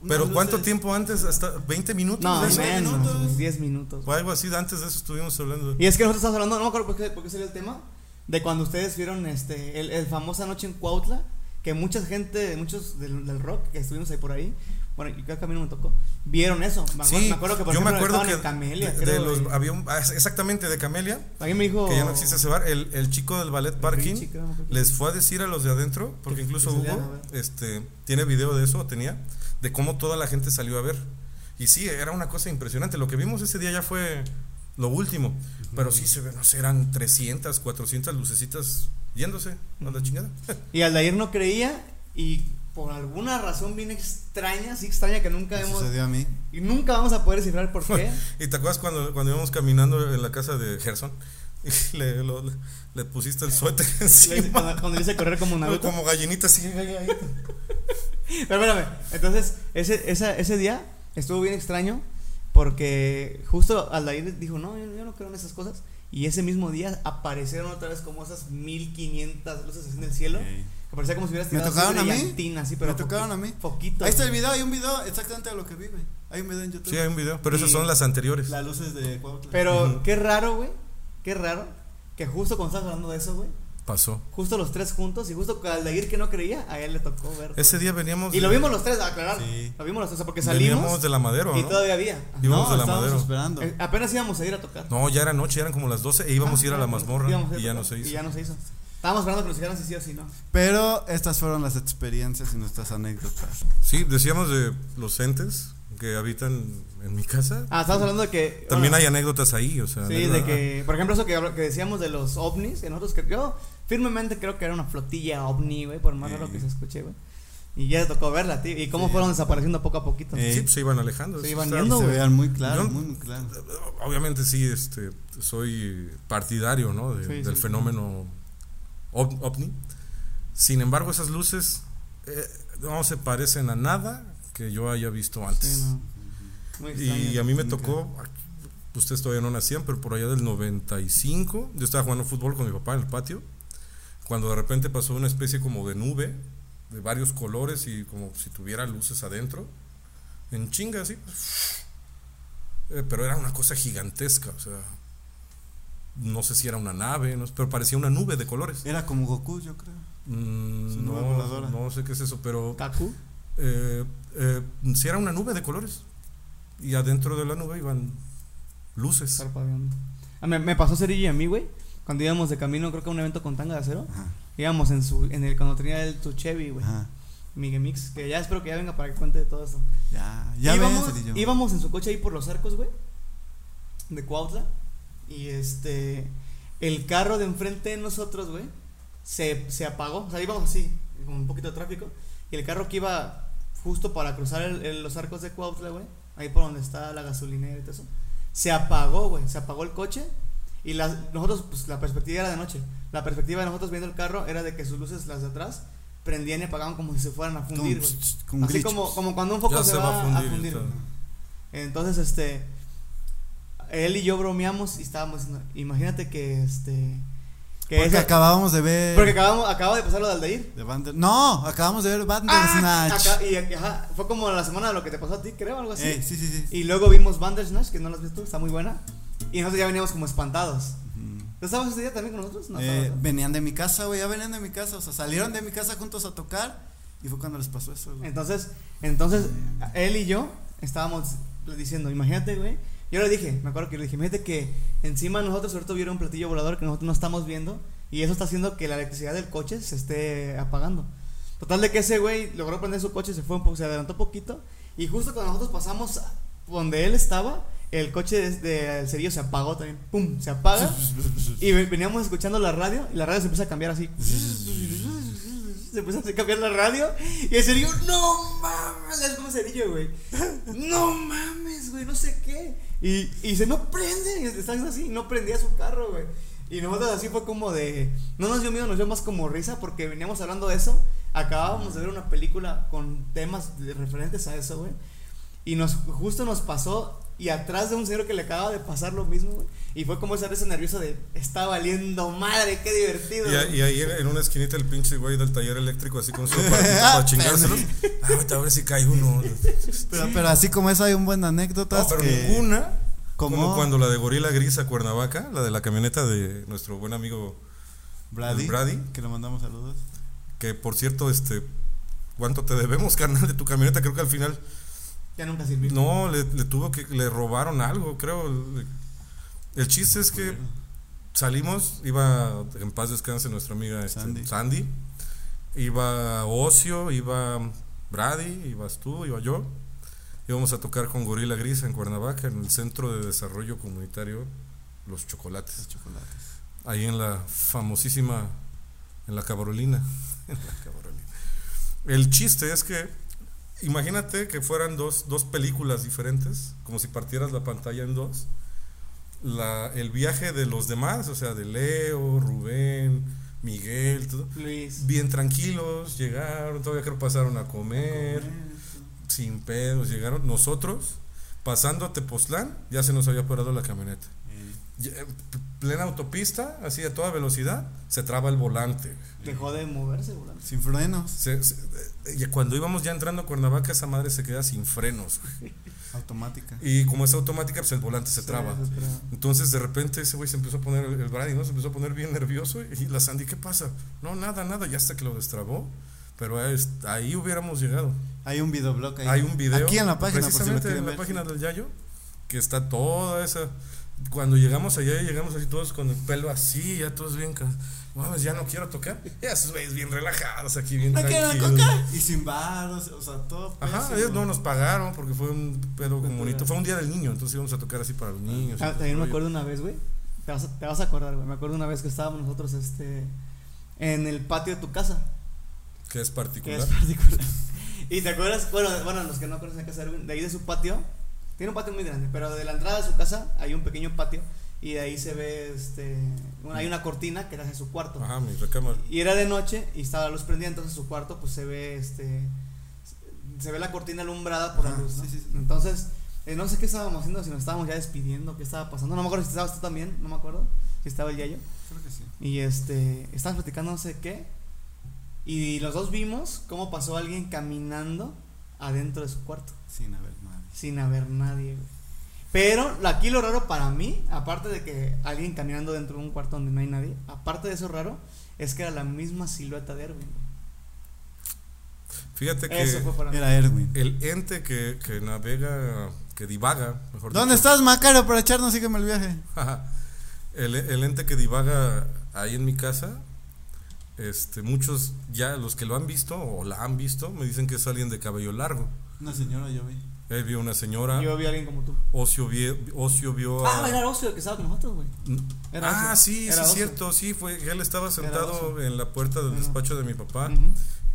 Pero ¿cuánto luces. tiempo antes? ¿Hasta 20 minutos? No, menos, minutos. 10 minutos. O algo así, antes de eso estuvimos hablando. Y es que nosotros estamos hablando, no me acuerdo por qué, por qué sería el tema, de cuando ustedes vieron este el, el famosa noche en Cuautla, que mucha gente, muchos del, del rock que estuvimos ahí por ahí, bueno, y creo que a mí no me tocó, vieron eso. Me acuerdo, Sí, me acuerdo que por yo me acuerdo que estaban en Camelia, de, los, había un- ah, exactamente de Camelia, Alguien me dijo que ya no existe ese bar, el, el chico del ballet parking les fue a decir a los de adentro, porque Que- incluso que Hugo este, tiene video de eso, tenía, de cómo toda la gente salió a ver. Y sí, era una cosa impresionante. Lo que vimos ese día ya fue lo último. Pero sí, se ve, no sé, eran 300, 400 lucecitas yéndose a la chingada. Y Aldair no creía y por alguna razón bien extraña, sí extraña que nunca hemos sucedió a mí. y nunca vamos a poder descifrar por qué. ¿Y te acuerdas cuando, cuando íbamos caminando en la casa de Gerson? Y le, lo- le pusiste el suéter encima. cuando, cuando dice correr como Naruto. Como gallinita así. Pero espérame, entonces ese, esa, ese día estuvo bien extraño porque justo Aldair dijo, no, yo, yo no creo en esas cosas. Y ese mismo día aparecieron otra vez como esas 1500 luces así en el cielo. Que parecía como si hubieras ¿Me tirado tocaron así a mí? así, pero Me tocaron a mí. Poquito. Ahí está el video, hay un video exactamente de lo que vi, güey. Hay un video en YouTube. Sí, hay un video. Pero esas son las anteriores. Las luces de Cuautla. Pero qué raro, güey. Qué raro. Que justo cuando estabas hablando de eso, güey. Pasó. Justo los tres juntos y justo Aldair que no creía, a él le tocó ver. Ese día veníamos. Y lo vimos los tres, a aclarar. Sí. Lo vimos los tres, porque salimos Veníamos de la madero, y ¿no? todavía había. Íbamos no, de la estábamos Madero. esperando. Eh, apenas íbamos a ir a tocar. No, ya era noche, eran como las 12 e íbamos a ir a la Ah, mazmorra a y ya no se hizo. Y ya no se hizo. Estábamos esperando que nos dijeran si sí o si no. Pero estas fueron las experiencias y nuestras anécdotas. Sí, decíamos de los entes que habitan en mi casa. Ah, estábamos hablando de que. También bueno, hay anécdotas ahí, o sea. Sí, anécdota- de que, por ejemplo, eso que, decíamos de los ovnis, que nosotros que yo firmemente creo que era una flotilla ovni, güey, por más Sí. raro que se escuche, güey. Y ya te tocó verla, tío. Y cómo Sí. fueron desapareciendo poco a poquito. Eh, Sí, pues se iban alejando. Se iban yendo. Se vean muy claro, Yo- muy, muy claro. Obviamente sí, este, soy partidario, ¿no? De- Sí, del sí. fenómeno ov- ovni. Sin embargo, esas luces eh, no se parecen a nada que yo haya visto antes. Sí, no. Muy Y a mí me tocó, ustedes todavía no nacían, pero por allá del 95, yo estaba jugando fútbol con mi papá en el patio, cuando de repente pasó una especie como de nube, de varios colores y como si tuviera luces adentro, en chinga así. Eh, pero era una cosa gigantesca, o sea, no sé si era una nave, no pero parecía una nube de colores. Era como Goku, yo creo. Mm, no, no sé qué es eso, pero Kaku. Eh, eh, sí era una nube de colores. Y adentro de la nube iban luces. parpadeando. Ah, me, me pasó Cerillo y a mí, güey. Cuando íbamos de camino, creo que a un evento con tanga de acero. Ajá. Íbamos en su, en el, cuando tenía el tu Chevy, güey. Ajá. Miguel Mix, que ya espero que ya venga para que cuente de todo eso. Ya, ya íbamos, ven, íbamos en su coche ahí por los arcos, güey. De Cuautla. Y este. El carro de enfrente de nosotros, güey. Se, se apagó. O sea, íbamos así, con un poquito de tráfico. Y el carro que iba justo para cruzar el- el- los arcos de Cuautla, güey. Ahí por donde está la gasolinera y todo eso. Se apagó, güey. Se apagó el coche. Y las, nosotros, pues la perspectiva era de noche. La perspectiva de nosotros viendo el carro era de que sus luces, las de atrás, prendían y apagaban como si se fueran a fundir, güey. Así glitch. como, como cuando un foco se, se va, a fundir, a fundir. Entonces, este. él y yo bromeamos y estábamos diciendo, imagínate que este. Que Porque acabamos de ver. porque acabamos, acaba de pasar lo de Aldair. de Bander- No, acabamos de ver Ah, Bandersnatch. acá- y, ajá, fue como la semana de lo que te pasó a ti, creo, algo así. Eh, sí, sí, sí. Y luego vimos Bandersnatch, que no la has visto, está muy buena. Y nosotros ya veníamos como espantados. ¿Tú estabas ese día también con nosotros? No, Eh, ¿no? venían de mi casa, güey, ya venían de mi casa, o sea, salieron de mi casa juntos a tocar y fue cuando les pasó eso, güey. Entonces, entonces, él y yo estábamos diciendo, imagínate, güey. Yo le dije, me acuerdo que le dije, imagínate que encima nosotros ahorita hubiera un platillo volador que nosotros no estamos viendo y eso está haciendo que la electricidad del coche se esté apagando. Total de que ese güey logró prender su coche, se fue un poco, se adelantó poquito y justo cuando nosotros pasamos donde él estaba, el coche de, de cerillo se apagó también, pum, se apaga y ve- veníamos escuchando la radio y la radio se empieza a cambiar así. Se empieza a cambiar la radio y el cerillo, no mames, es como cerillo, güey. No mames, güey, no sé qué. Y, dice, no prende. Y están así, no prendía su carro, güey. Y nosotros así fue como de. No nos dio miedo, nos dio más como risa porque veníamos hablando de eso. Acabábamos de ver una película con temas de- referentes a eso, güey. Y nos, justo nos pasó. Y atrás de un señor que le acaba de pasar lo mismo, güey. Y fue como esa risa nerviosa de. Está valiendo madre, qué divertido. Y, a- güey". y ahí en una esquinita el pinche güey del taller eléctrico así con su aparatito para chingárselos. Ah, ahorita a ver si cae uno. Pero, pero así como esa hay un buen anécdotas No, pero que ninguna. como, Como cuando la de Gorila Gris a Cuernavaca, la de la camioneta de nuestro buen amigo, Brady, Brady. que le mandamos saludos. que por cierto, este, ¿cuánto te debemos, carnal, de tu camioneta? Creo que al final, Ya nunca sirvió. no, le, le tuvo que, le robaron algo, creo. El, chiste es que salimos, iba en paz descanse nuestra amiga este, Sandy. Sandy. iba Ocio, iba Brady, ibas tú, iba yo. Íbamos a tocar con Gorila Gris en Cuernavaca, en el Centro de Desarrollo Comunitario Los Chocolates. Los chocolates. ahí en la famosísima, en la Cabrolina. En la Cabrolina. El chiste es que, imagínate que fueran dos, dos películas diferentes, como si partieras la pantalla en dos. La, el viaje de los demás, o sea, de Leo, Rubén, Miguel, todo, Luis. bien tranquilos, llegaron, todavía creo pasaron a comer, sin pedos, llegaron. Nosotros, pasando a Tepoztlán, ya se nos había parado la camioneta. Eh, plena autopista, así a toda velocidad, se traba el volante. Dejó de moverse, güey. sin frenos, Se- se- eh, y cuando íbamos ya entrando a Cuernavaca, esa madre se queda sin frenos. güey. automática. Y como es automática, pues el volante se Sí, traba. se traba. Entonces de repente ese güey se empezó a poner, el el Brady, ¿no? Se empezó a poner bien nervioso y la Sandy, ¿qué pasa? No, nada, nada, ya hasta que lo destrabó. Pero ahí hubiéramos llegado. Hay un videoblog ahí. Hay un video. Aquí en la página, por si precisamente quieren en la ver. página del Yayo, que está toda esa. Cuando llegamos allá, llegamos así todos con el pelo así, ya todos bien. Mames, ya no quiero tocar. Ya esos güeyes bien relajados aquí, bien No tranquilos. coca. Y sin varos, o sea, todo. Ajá, pésimo. ellos no nos pagaron porque fue un pedo como bonito. Fue un día del niño, entonces íbamos a tocar así para los niños. Ah, también me acuerdo una vez, güey. Te vas, a, te vas a acordar, güey. Me acuerdo una vez que estábamos nosotros, este. En el patio de tu casa. Que es Que particular. es particular. Y te acuerdas, bueno, bueno, los que no conocen la casa de ahí de su patio. Tiene un patio muy grande, pero de la entrada de su casa hay un pequeño patio. Y de ahí se ve, este. bueno, hay una cortina que da hacia su cuarto. Ajá, mi recámara. Y era de noche y estaba la luz prendida, entonces su cuarto pues se ve este se ve la cortina alumbrada por la luz, ¿no? sí, sí, sí. Entonces, eh, no sé qué estábamos haciendo, si nos estábamos ya despidiendo, qué estaba pasando. No me acuerdo si estabas tú también, no me acuerdo. Si estaba el Yayo. Creo que sí. Y este, estábamos platicando no sé qué. Y los dos vimos cómo pasó alguien caminando adentro de su cuarto, Sin haber nadie. Sin haber nadie, güey. Pero lo- aquí lo raro para mí, aparte de que alguien caminando dentro de un cuarto donde no hay nadie, aparte de eso raro, es que era la misma silueta de Erwin. güey. Fíjate que Eso fue para mí. Era Erwin. el ente que, que navega, que divaga, mejor ¿Dónde dicho, estás, Macario, para echarnos? Sígueme el viaje. el, el ente que divaga ahí en mi casa, este, muchos ya los que lo han visto o la han visto me dicen que es alguien de cabello largo. Una señora yo vi. Él vio una señora, Yo vi a alguien como tú. Ocio, vie- Ocio vio a... Ah, era Ocio el que estaba con nosotros, güey. Era ah, Ocio. sí, Era sí, es Ocio. cierto, sí, fue, él estaba sentado en la puerta del despacho de mi papá,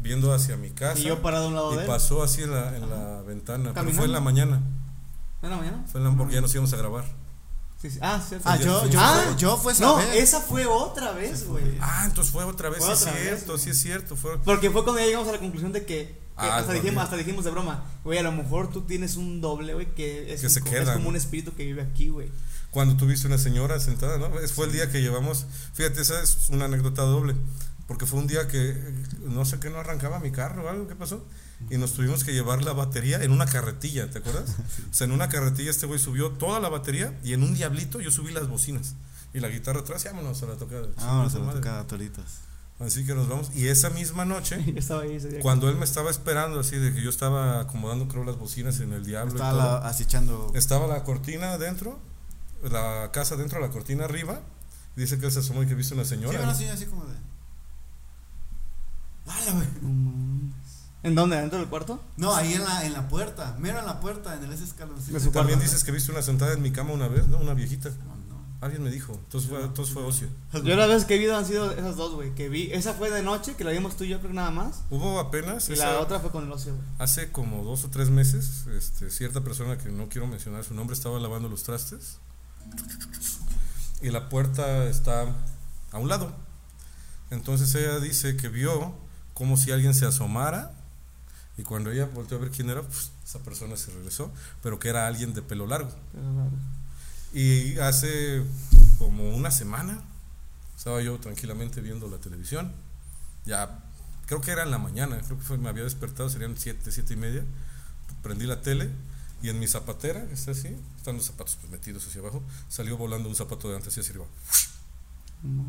viendo hacia mi casa. Y yo parado a un lado y de él. pasó así en la, en la ventana, pero fue en la mañana, ¿En la mañana? fue en la, porque ya nos íbamos a grabar. Sí, sí. Ah, cierto. Ah, yo, yo, Ah, fue, yo fue esa No, vez. esa fue otra vez, güey. Ah, entonces fue otra vez, Fue sí es otra vez, cierto, sí es cierto, fue... Porque fue cuando ya llegamos a la conclusión de que Ah, hasta, el dijimos, hasta dijimos de broma, güey, a lo mejor tú tienes un doble, güey, que es, Que un- se es queda. como un espíritu que vive aquí, güey. cuando tuviste una señora sentada, ¿no? Es- Fue el día que llevamos, fíjate, esa es una anécdota doble, porque fue un día que no sé qué no arrancaba mi carro o algo, ¿qué pasó? Y nos tuvimos que llevar la batería en una carretilla, ¿te acuerdas? O sea, en una carretilla este güey subió toda la batería y en un diablito yo subí las bocinas y la guitarra atrás, y vámonos a la tocada. Vámonos a la tocada toritas. Así que nos vamos. Y esa misma noche, Yo estaba ahí ese día. cuando él me estaba esperando, así de que yo estaba acomodando, creo, las bocinas en el diablo. y Estaba todo. la- acechando. Estaba la cortina adentro, la casa adentro, la cortina arriba. Dice que él se asomó y que viste una Sí, señora. una ¿no? señora así como de. ¡Hala, güey! ¿En dónde? ¿Dentro del cuarto? No, ahí en la, en la puerta, mero en la puerta, en el ese escaloncito. También cuarto. dices que viste una sentada en mi cama una vez, ¿no? Una viejita. No, no. Alguien me dijo. Entonces fue, entonces fue ocio. Yo las veces que he visto han sido esas dos, güey. Que vi. Esa fue de noche, que la vimos tú y yo, creo que nada más. Hubo apenas. Y esa- la otra fue con el ocio, güey. Hace como dos o tres meses, este, cierta persona que no quiero mencionar su nombre estaba lavando los trastes y la puerta está a un lado. Entonces ella dice que vio como si alguien se asomara y cuando ella volteó a ver quién era, pues, esa persona se regresó, pero que era alguien de pelo largo. Pero raro. Y hace como una semana estaba yo tranquilamente viendo la televisión. Ya, creo que era en la mañana, creo que fue, me había despertado, serían siete, siete y media. Prendí la tele y en mi zapatera, está así, están los zapatos pues, metidos hacia abajo, salió volando un zapato de antes hacia arriba.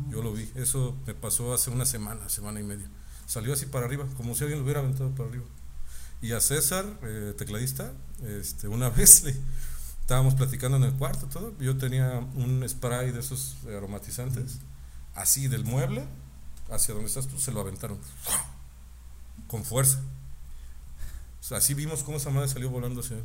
Yo lo vi, eso me pasó hace una semana, semana y media. Salió así para arriba, como si alguien lo hubiera aventado para arriba. Y a César, eh, tecladista, este, una vez le, estábamos platicando en el cuarto, todo. Yo tenía un spray de esos aromatizantes, así del mueble hacia donde estás tú, se lo aventaron con fuerza. O sea, así vimos cómo esa madre salió volando hacia.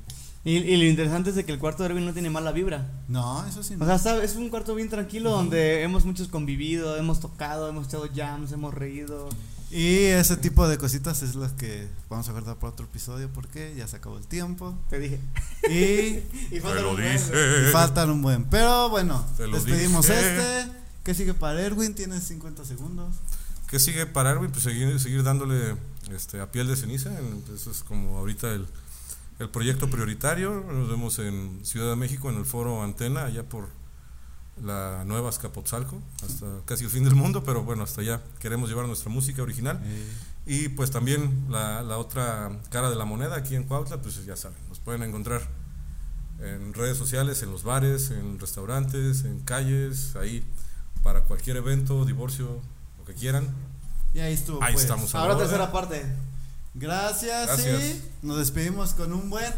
Y, y lo interesante es de que el cuarto de Erwin no tiene mala vibra. No, eso sí. no. O sea, está- es un cuarto bien tranquilo donde hemos muchos convivido, hemos tocado, hemos echado jams, hemos reído. Y ese tipo de cositas es las que vamos a guardar para otro episodio porque ya se acabó el tiempo. Te dije. Y, Y Te falta lo un buen, y faltan un buen. Pero bueno, despedimos dije. este. ¿Qué sigue para Erwin? Tienes 50 segundos. ¿Qué sigue para Erwin? Pues seguir, seguir dándole este, a piel de ceniza. en- Eso es como ahorita el, el proyecto prioritario. Nos vemos en Ciudad de México, en el foro Antena, allá por la Nueva Azcapotzalco, hasta casi el fin del mundo, pero bueno, hasta allá queremos llevar nuestra música original. Y pues también la, la otra cara de la moneda aquí en Cuautla, pues ya saben, nos pueden encontrar en redes sociales, en los bares, en restaurantes, en calles, ahí para cualquier evento, divorcio, lo que quieran. Y ahí estuvo. Ahí pues. estamos. Ahora Ahora. tercera parte. Gracias, Gracias. y nos despedimos con un buen.